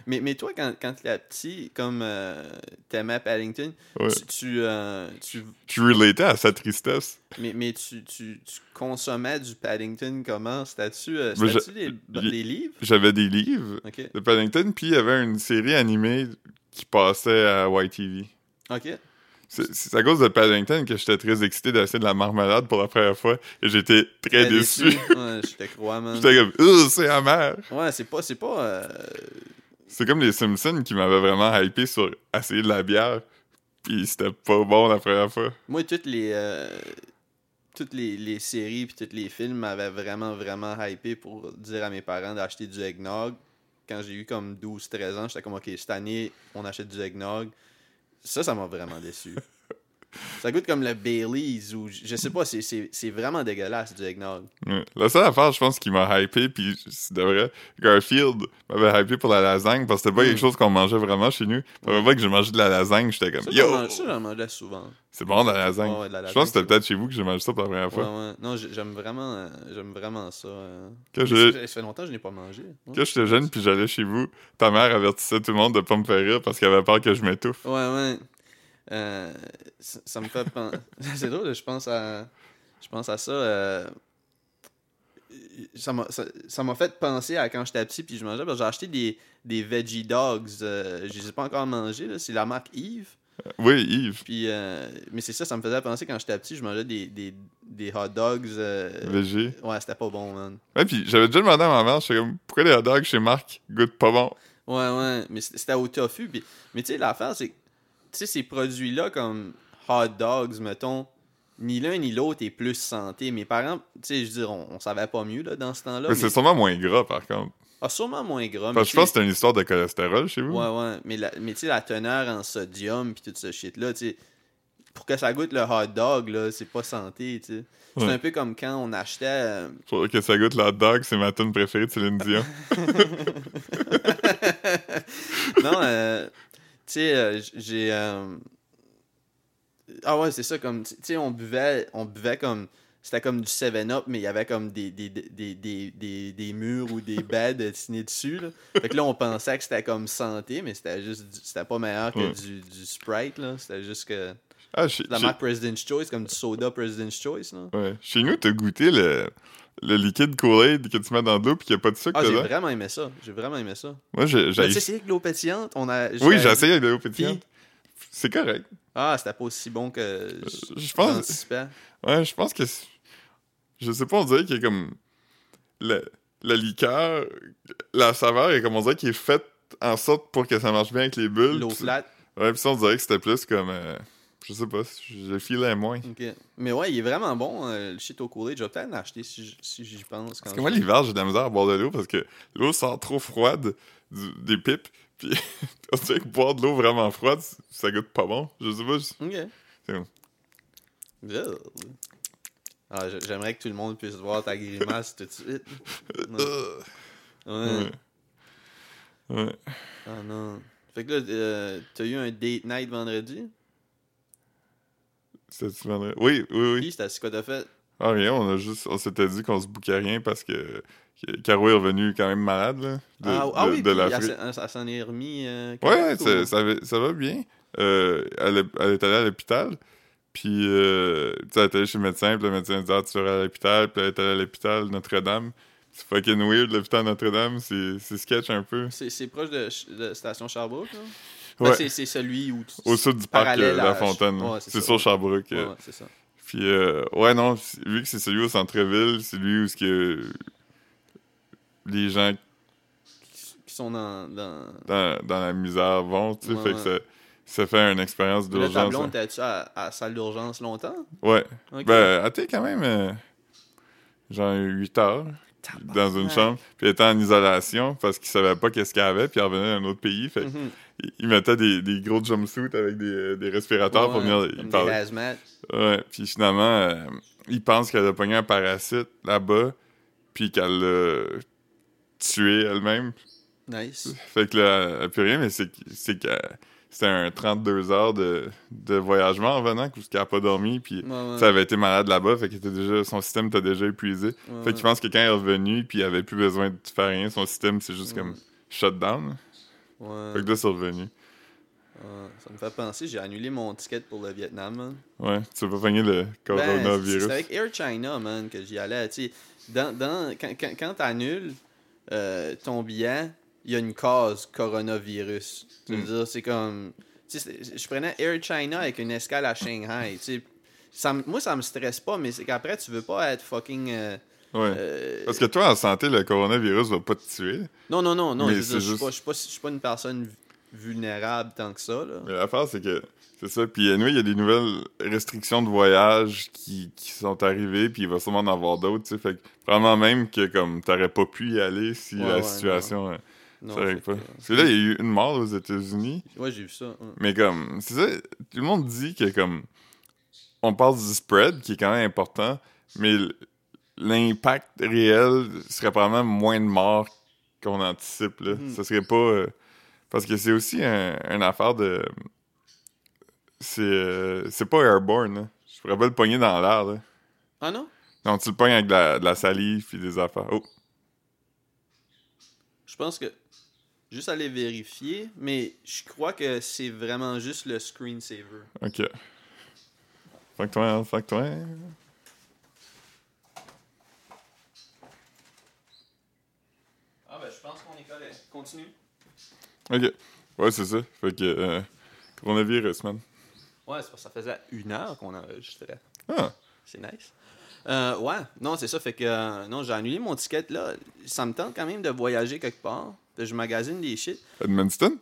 Mais, mais toi, quand, quand tu étais petit, comme euh, t'aimais Paddington, Ouais. tu, tu, euh, tu Tu relatais à sa tristesse. Mais, mais tu, tu, tu consommais du Paddington comment? C'était-tu euh, des, des livres? J'avais des livres de Paddington, puis il y avait une série animée qui passait à YTV. Ok. C'est à cause de Paddington que j'étais très excité d'essayer de la marmelade pour la première fois, et j'étais très, déçu. Ouais, man. j'étais comme, c'est amer! Ouais, c'est pas. C'est pas euh, C'est comme les Simpsons qui m'avaient vraiment hypé sur essayer de la bière, puis c'était pas bon la première fois. Moi, toutes les. euh, toutes les, séries puis tous les films m'avaient vraiment, vraiment hypé pour dire à mes parents d'acheter du eggnog. Quand j'ai eu comme 12-13 ans, j'étais comme, OK, cette année, on achète du eggnog. Ça, ça m'a vraiment déçu. Ça goûte comme le Baileys ou je sais pas, c'est- vraiment dégueulasse du eggnog. Ouais. La seule affaire, je pense, qui m'a hypé, puis c'est de vrai, Garfield m'avait hypé pour la lasagne parce que c'était pas Mm. quelque chose qu'on mangeait vraiment chez nous. La première fois que j'ai mangé de la lasagne, j'étais comme Ça, Yo! ça, j'en mangeais souvent. C'est bon de la lasagne. Ouais, ouais, de la je pense que c'était peut-être chez vous que j'ai mangé ça pour la première fois. Non, j'ai- j'aime vraiment, euh, j'aime vraiment ça. euh. Je- Ça, fait longtemps que je n'ai pas mangé. Quand j'étais jeune, puis j'allais chez vous, ta mère avertissait tout le monde de pas me faire rire parce qu'elle avait peur que je m'étouffe. Ouais, ouais. Euh, ça, ça me fait penser. C'est drôle, je pense à. Je pense à ça. euh, Ça m'a ça, ça fait penser à quand j'étais petit puis je mangeais. J'ai acheté des, des veggie dogs. euh, je les ai pas encore mangés. là, C'est la marque Yves. Oui, Yves, Puis, euh, mais c'est ça, ça me faisait penser quand j'étais petit, je mangeais des, des, des hot dogs. euh, VG. Ouais, c'était pas bon, man. Ouais, puis j'avais déjà demandé à ma mère, j'étais comme, pourquoi les hot dogs chez Marc goûtent pas bon? Ouais, ouais, mais c'était au tofu. Puis... Mais tu sais, l'affaire, c'est que sais, ces produits-là, comme hot dogs, mettons, ni l'un ni l'autre est plus santé. Mes parents, tu sais, je veux dire, on, on savait pas mieux là, dans ce temps-là. Mais Mais c'est sûrement moins gras, par contre. Ah, sûrement moins gras. Parce que je tu pense que c'est une histoire de cholestérol chez vous. Ouais, ouais. Mais, la- mais tu sais, la teneur en sodium puis tout ce shit-là, tu sais, pour que ça goûte le hot dog, là, c'est pas santé, tu sais. C'est Ouais. un peu comme quand on achetait. euh, Pour que ça goûte le hot dog, c'est ma tune préférée de Céline Dion. non, euh, tu sais, euh, j'ai. euh, Ah ouais, c'est ça, comme. Tu sais, on buvait, on buvait comme. C'était comme du 7-Up, mais il y avait comme des, des, des, des, des, murs ou des beds dessinés dessus. Là. Fait que là, on pensait que c'était comme santé, mais c'était juste. C'était pas meilleur que Ouais. du, du Sprite, là. C'était juste que. Ah, chez, La chez- marque President's Choice, comme du soda President's Choice, là. ouais. Chez nous, t'as goûté le, le liquide Kool-Aid que tu mets dans l'eau puis qu'il n'y a pas de sucre Ah, j'ai vraiment aimé ça. J'ai vraiment aimé ça. Moi, j'ai c'est avec l'eau pétillante. On a, Oui, j'ai essayé avec l'eau Puis- pétillante. C'est correct. Ah, c'était pas aussi bon que. je pense- j'anticipais. Ouais, je pense que. c'est- Je sais pas, on dirait qu'il y a comme. Le, la liqueur, la saveur est comme on dirait qu'il est faite en sorte pour que ça marche bien avec les bulles. L'eau flat. Ouais, puis ça, on dirait que c'était plus comme. euh, je sais pas, je filais moins. Mais ouais, il est vraiment bon, euh, le shit au Kool-Aid. Je vais peut-être l'acheter si j'y pense. Quand Parce que moi, l'hiver, j'ai de la misère à boire de l'eau parce que l'eau sort trop froide du- des pipes. Puis on dirait que boire de l'eau vraiment froide, ça goûte pas bon. Je sais pas. je- Ok. Bon. Ah, J'aimerais que tout le monde puisse voir ta grimace tout de suite. Ouais. Ouais. Ouais. Ah non. Fait que là, euh, t'as eu un date night vendredi? Oui, oui, oui. Puis, c'était que t'as fait? Ah, rien, on a juste. On s'était dit qu'on se bouquait rien parce que. Caro est revenu quand même malade, là. De, ah, ah de- oui, de puis l'Afrique. elle, s'en- est remis. euh, Ouais, ça, ou- ça, va- ça va bien. Euh, elle, est, elle est allée à l'hôpital. Puis, euh, tu sais, elle est allée chez le médecin. Puis le médecin dit Ah, tu seras à l'hôpital. Puis elle est allée à l'hôpital Notre-Dame. C'est fucking weird, l'hôpital Notre-Dame. C'est c'est sketch un peu. C'est c'est proche de, de Station Sherbrooke, là? Ben, Ouais. c'est- c'est celui où... tu- Au sud du parc euh, La Fontaine. Ouais, c'est sur. Sherbrooke. Ouais, euh. ouais, c'est ça. Puis, euh, ouais, non, vu que c'est celui au centre-ville, c'est lui où ce que les gens Qui, sont dans... dans... dans, dans la misère vont, tu sais. Ouais, fait que ça, ça fait une expérience d'urgence. blonde, hein. t'es-tu à, à la salle d'urgence longtemps? Ouais. Ok. Ben, quand même, euh, genre 8 heures dans une chambre. Puis elle était en isolation parce qu'il savait pas qu'est-ce qu'elle avait. Puis elle revenait d'un autre pays. Fait Mhm. Il- il mettait des, des gros jumpsuits avec des, des respirateurs pour venir y des. Ouais, puis finalement, euh, il pense qu'elle a pogné un parasite là-bas, puis qu'elle l'a tué elle-même. Nice. Fait que là, elle plus rien, mais c'est que- c'était un 32 heures de, de voyagement en venant, parce qu'elle a pas dormi, puis Ouais, ouais. ça avait été malade là-bas, fait que déjà, son système était déjà épuisé. Fait qu'il pense que quand il est revenu, puis il avait plus besoin de faire rien, son système, c'est juste comme shut down. Ouais. Fait que là, c'est revenu. Ouais. Ça me fait penser, j'ai annulé mon ticket pour le Vietnam, man. Ouais, tu veux pas pogner le Ben, coronavirus? c'est avec Air China, man, que j'y allais. Tu sais, dans, dans, quand quand, quand t'annules euh, ton billet, il y a une cause coronavirus. Tu veux Mm. dire, c'est comme. je prenais Air China avec une escale à Shanghai. Ça, moi, ça me stresse pas, mais c'est qu'après, tu veux pas être fucking. euh, Ouais. euh, Parce que toi, en santé, le coronavirus va pas te tuer. Non, non, non, non. Je c'est suis juste- pas- je suis pas, pas une personne vu- vulnérable tant que ça. Là. Mais l'affaire, c'est que c'est ça. Puis, anyway, il y a des nouvelles restrictions de voyage qui, qui sont arrivées, puis il va sûrement en avoir d'autres, tu sais. Fait que, probablement même que, comme, t'aurais pas pu y aller si Ouais, la ouais, situation euh, Non, ça pas. que là, il y a eu une mort aux États-Unis, Ouais, j'ai vu ça. mais comme, c'est ça, tout le monde dit que, comme, on parle du spread qui est quand même important, mais l'impact réel serait probablement moins de morts qu'on anticipe. Là. Mhm. Ce serait pas. euh, parce que c'est aussi un, une affaire de. C'est euh, c'est pas airborne. Là. Je pourrais pas le pogner dans l'air. Là. Ah non? Non, tu le pognes avec de la, de la salive puis des affaires. Oh, Je pense que. Juste aller vérifier, mais je crois que c'est vraiment juste le screensaver. ok. Fuck toi, hein, fuck toi. Ah ben je pense qu'on est correct. Continue. Ok. Ouais, c'est ça. Fait que. Euh, coronavirus, man. Ouais, c'est parce que ça faisait une heure qu'on enregistrait. Ah, C'est nice. Euh, ouais, non, c'est ça. Fait que euh, non, j'ai annulé mon ticket là. Ça me tente quand même de voyager quelque part. Fait que je magasine des shit. Edmundston?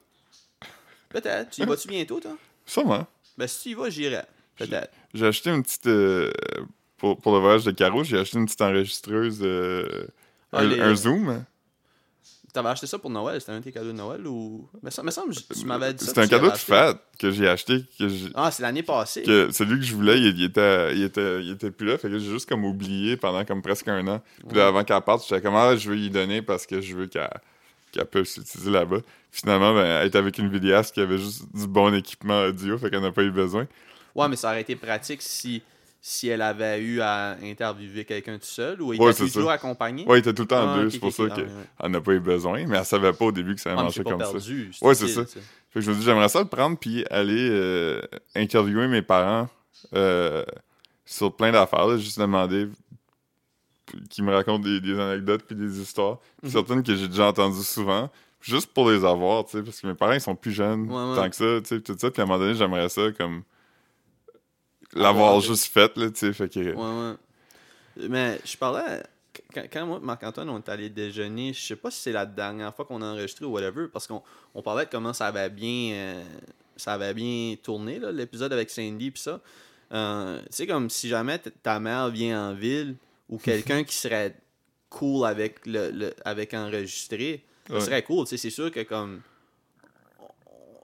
Peut-être. Tu y vas-tu bientôt, toi? Sûrement. Ben si tu y vas, j'irai. Peut-être. J'ai acheté une petite. euh, pour, pour le voyage de Caro, j'ai acheté une petite enregistreuse. euh, Ah, un, les- un Zoom. T'avais acheté ça pour Noël? C'était un de tes cadeaux de Noël ou? Mais ça me semble, tu m'avais dit ça. C'était un cadeau de fête que j'ai acheté. Que Ah, c'est l'année passée. que celui que je voulais, il, il était, il, était, il était plus là. Fait que j'ai juste comme oublié pendant comme presque un an. Puis là, avant qu'elle parte, j'étais comme, ah, je veux y donner parce que je veux qu'elle qu'elle puisse l'utiliser là-bas. Finalement, ben, elle était avec une vidéaste qui avait juste du bon équipement audio, fait qu'elle n'a pas eu besoin. Ouais, mais ça aurait été pratique si, si elle avait eu à interviewer quelqu'un tout seul ou il Ouais, était toujours ça. accompagné. Ouais, il était tout le temps en Ah, deux, c'est pour ça qu'elle Ah, ouais. n'a pas eu besoin. Mais elle savait pas au début que ça allait Ah, marcher comme ça. perdu. Ouais, utile, c'est ça. Fait que je me dis, j'aimerais ça le prendre puis aller euh, interviewer mes parents euh, sur plein d'affaires, juste demander qu'ils me racontent des, des anecdotes puis des histoires, Mhm. certaines que j'ai déjà entendues souvent, juste pour les avoir, tu sais, parce que mes parents ils sont plus jeunes Ouais, ouais. tant que ça, tu sais, tout ça, puis à un moment donné, j'aimerais ça comme l'avoir Avoir juste fait, là, tu sais, fait que... Ouais, ouais. Mais je parlais. Quand, quand moi et Marc-Antoine, on est allé déjeuner, je sais pas si c'est la dernière fois qu'on a enregistré ou whatever, parce qu'on on parlait de comment ça avait bien. euh, ça avait bien tourné, là, l'épisode avec Sandy pis ça. Euh, tu sais, comme si jamais t- ta mère vient en ville ou quelqu'un qui serait cool avec le, le- avec enregistré, Ouais. ça serait cool. Tu sais, c'est sûr que comme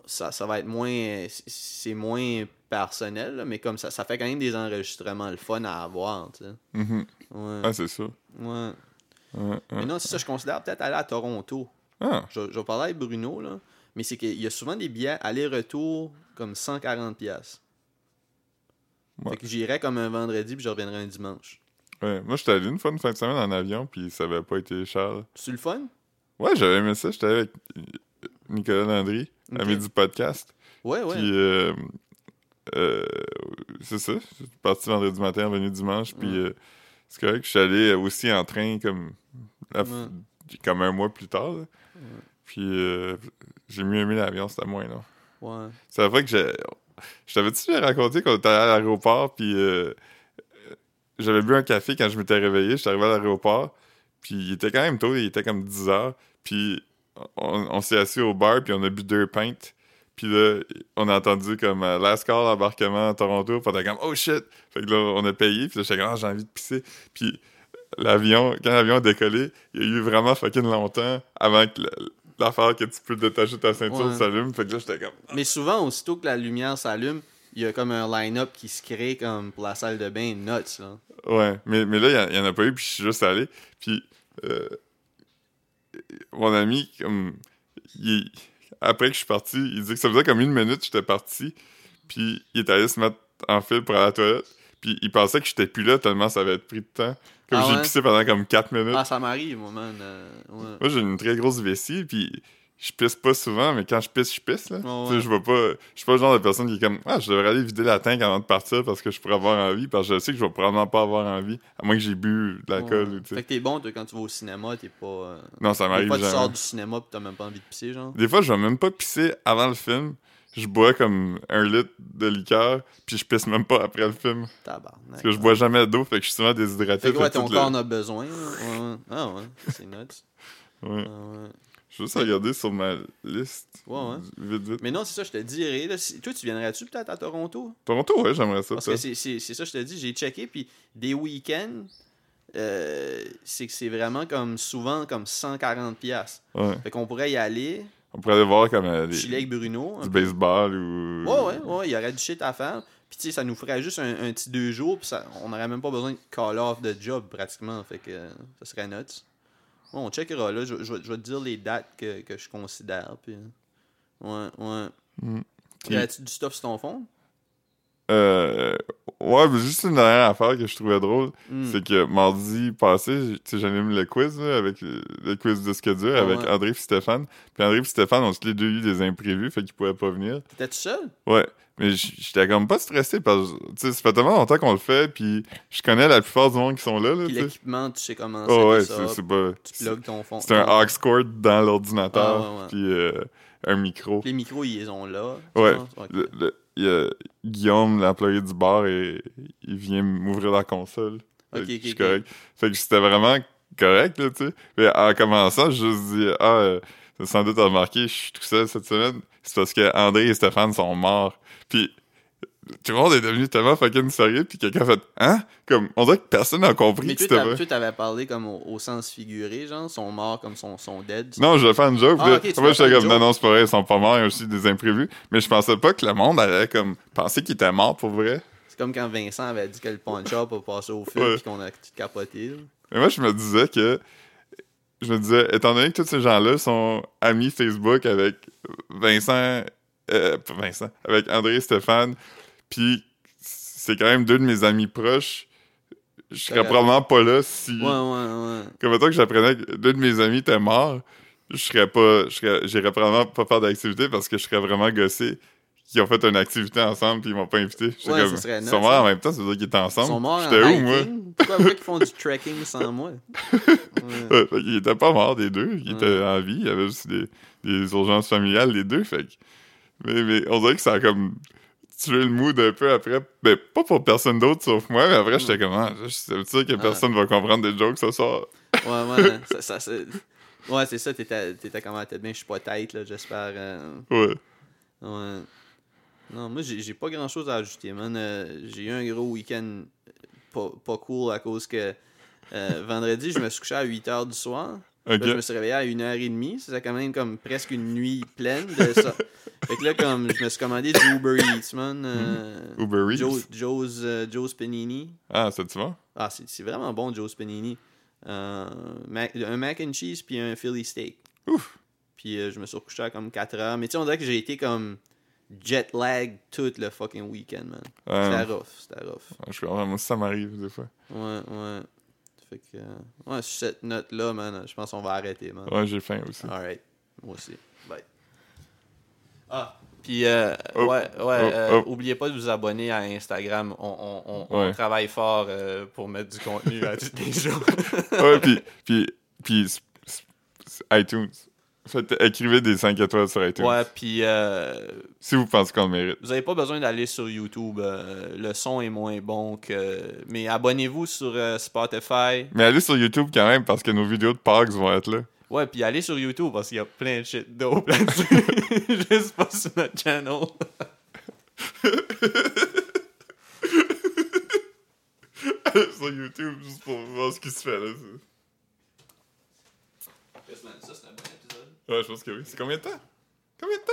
ça, ça va être moins. c'est- moins personnel, là, mais comme ça, ça fait quand même des enregistrements le fun à avoir, tu sais. Mhm. Ouais. Ah, c'est ça. ouais. Mais non, c'est ça, je considère peut-être aller à Toronto. Ah, Je, je vais parler avec Bruno, là. Mais c'est qu'il y a souvent des billets aller-retour comme 140$. piastres. Ouais. Fait que j'irais comme un vendredi puis je reviendrai un dimanche. ouais. Moi, j'étais allé une fois une fin de semaine en avion, puis ça avait pas été cher. C'est le fun? Ouais, j'avais aimé ça. J'étais avec Nicolas Landry, Ok. ami du podcast. Ouais, ouais. Puis, euh, euh, c'est ça. Je suis parti vendredi matin, revenu dimanche. Puis, Ouais. euh, c'est correct. Je suis allé aussi en train comme, Ouais. comme un mois plus tard. Puis, euh, j'ai mieux aimé l'avion, c'était moins long. Ouais. C'est fois que j'ai. Je t'avais-tu raconté qu'on était allé à l'aéroport, puis euh, euh, j'avais bu un café quand je m'étais réveillé. J'étais arrivé à l'aéroport, puis il était quand même tôt, il était comme 10 heures. Puis on, on s'est assis au bar, puis on a bu deux pintes. Puis là, on a entendu comme euh, last call embarquement à Toronto. Puis on était comme oh shit! Fait que là, on a payé, puis là, j'étais comme ah, j'ai envie de pisser. Puis l'avion, quand l'avion a décollé, il y a eu vraiment fucking longtemps avant que la- l'affaire que tu peux détacher ta ceinture Ouais. s'allume. Fait que là, j'étais comme Mais souvent, aussitôt que la lumière s'allume, il y a comme un line-up qui se crée comme pour la salle de bain nuts, là. Ouais, mais, mais là, il n'y en, a pas eu, puis je suis juste allé. Puis, euh, mon ami, comme, il- après que je suis parti, il dit que ça faisait comme une minute que j'étais parti, puis il est allé se mettre en fil pour aller à la toilette, puis il pensait que j'étais plus là tellement ça avait pris de temps. Comme Ah j'ai pissé pendant comme 4 minutes. Ah, ça m'arrive, moi, man. euh, ouais. Moi, j'ai une très grosse vessie, puis je pisse pas souvent, mais quand je pisse, je pisse, là. Ouais. je vais pas... Je suis pas le genre de personne qui est comme « Ah, je devrais aller vider la tank avant de partir parce que je pourrais avoir envie, parce que je sais que je vais probablement pas avoir envie, à moins que j'ai bu de l'alcool, Ouais. Fait que t'es bon, toi, quand tu vas au cinéma, t'es pas. euh, Non, ça Des m'arrive fois, tu sors du cinéma pis t'as même pas envie de pisser, genre. Des fois, je vais même pas pisser avant le film. Je bois comme un litre de liqueur, puis je pisse même pas après le film. Tabarnak. Parce que je bois jamais d'eau, fait que je suis souvent déshydraté. Fait que ouais, ton corps en a besoin. Ouais, ouais. Ah ouais, c'est nuts. Ouais. Ah ouais. Je vais juste regarder sur ma liste. Ouais, ouais. Vite, vite. Mais non, c'est ça, je te dirais. Là, si- toi, tu viendrais-tu peut-être à Toronto? Toronto, ouais, j'aimerais ça. Parce que c'est ça, je te dis, j'ai checké, puis des week-ends, euh, c'est que c'est vraiment comme souvent comme 140$. piastres. Ouais. Fait qu'on pourrait y aller. On pourrait aller voir comme euh, des- avec Bruno. un du peu. baseball ou. Ouais, ouais, ouais, il y aurait du shit à faire. Puis tu sais, ça nous ferait juste un, un petit deux jours, puis ça, on n'aurait même pas besoin de call off de job pratiquement. Fait que euh, ça serait nuts. Bon, on checkera là. Je, je vais- je vais te dire les dates que, que je considère. Puis, ouais, ouais. Mm. Y a-tu du stuff sur ton fond? Euh, ouais, mais juste une dernière affaire que je trouvais drôle, Hmm. c'est que mardi passé, j- tu sais, j'anime le quiz, là, avec le, quiz de ce que dur, avec ouais. André et Stéphane. Puis André et Stéphane ont tous les deux eu des imprévus, fait qu'ils pouvaient pas venir. T'étais-tu seul? Ouais. Mais j'étais comme pas stressé parce que, tu sais, ça fait tellement longtemps qu'on le fait, puis je connais la plupart du monde qui sont là, là, Puis l'équipement, tu sais comment Oh ouais, ça. c'est c'est pas... Tu plugs ton fond. C'est un aux cord dans l'ordinateur, Ah, ouais, ouais. puis euh, un micro. Les micros, ils sont là. tu Ouais. Le- le- il y a Guillaume, l'employé du bar, et il vient m'ouvrir la console. Ok, que ok, je suis ok. correct. Fait que c'était vraiment correct, là, tu sais. Mais en commençant, je juste dis, ah, euh, sans doute remarqué, je suis tout seul cette semaine. C'est parce que André et Stéphane sont morts. Puis tout le monde est devenu tellement fucking sérieux, puis quelqu'un a fait, hein? Comme, on dirait que personne n'a compris Mais que c'était toi, t'avais parlé comme au, au sens figuré, genre, sont morts comme sont, sont dead. Non, je vais faire une joke. Ah, puis là, ok, tu moi, vas faire j'étais une comme, non, non, c'est pas vrai, ils sont pas morts, il y a aussi des imprévus. Mais je pensais pas que le monde allait, comme, penser qu'ils étaient morts pour vrai. C'est comme quand Vincent avait dit que le punch-up a passé au feu Ouais. et qu'on a tout capoté. là. Mais moi, je me disais que. Je me disais, étant donné que tous ces gens-là sont amis Facebook avec Vincent. Euh, pas Vincent. Avec André et Stéphane, puis c'est quand même deux de mes amis proches, je serais probablement pas là si. Ouais, ouais, ouais. Comme mettons que j'apprenais que deux de mes amis étaient morts, je serais pas. je serais- J'irais probablement pas faire d'activité parce que je serais vraiment gossé qu'ils ont fait une activité ensemble puis ils m'ont pas invité. Ouais, comme, ça ils sont morts en même temps, ça veut dire qu'ils étaient ensemble. Ils sont morts en J'étais où, moi? Pourquoi, ils font du trekking sans moi? Ouais. Ouais, qu'ils étaient pas morts, les deux. Ils étaient en vie. Il y avait juste des, des urgences familiales, les deux. Fait que... mais, mais on dirait que ça a comme tué le mood un peu après. Mais pas pour personne d'autre sauf moi. Mais après, j'étais comme, ah, je suis sûr que personne va comprendre des jokes ce soir. Ouais, ouais. ça, ça, c'est- ouais, c'est ça. T'étais t'étais comment? T'es bien, je suis pas tête, là, j'espère. euh, Ouais. Ouais. Non, moi, j'ai j'ai pas grand chose à ajouter, man. Euh, j'ai eu un gros week-end pas, pas cool à cause que euh, vendredi, je me suis couché à 8 h du soir. Là, je me suis réveillé à 1h30. C'est quand même comme presque une nuit pleine de ça. fait que là, comme je me suis commandé du Uber Eats, man. euh, Uber Eats? Joe- Joe's, euh, Joe's Panini. Ah, ça tu vois? Ah, c'est vraiment bon, Joe's Panini. Euh, mac- un mac and cheese puis un Philly steak. Ouf. Puis euh, je me suis recouché à comme 4 heures. Mais tu sais, on dirait que j'ai été comme jet lag tout le fucking week-end, man. C'était rough, c'était rough. Je comprends. Moi, ça m'arrive des fois. Ouais, ouais. Fait que, euh, ouais, sur cette note-là, man, je pense qu'on va arrêter, man. Ouais, j'ai faim aussi. Alright. Moi aussi. Bye. Ah. Puis, euh, Oh. ouais, ouais, Oh, euh, oh. oubliez pas de vous abonner à Instagram. On, on, on, on Ouais. travaille fort euh, pour mettre du contenu à tous les jours. ouais, puis, puis, puis iTunes. Faites, écrivez des 5 étoiles sur iTunes. ouais, puis euh, Si vous pensez qu'on le mérite. vous avez pas besoin d'aller sur YouTube. euh, le son est moins bon que. Mais abonnez-vous sur euh, Spotify. Mais allez sur YouTube quand même parce que nos vidéos de Parks vont être là. Ouais, puis allez sur YouTube parce qu'il y a plein de shit dope là-dessus. Juste pas sur notre channel. sur YouTube juste pour voir ce qui se fait là. Épisode. Ouais, je pense que oui. C'est combien de temps? Combien de temps?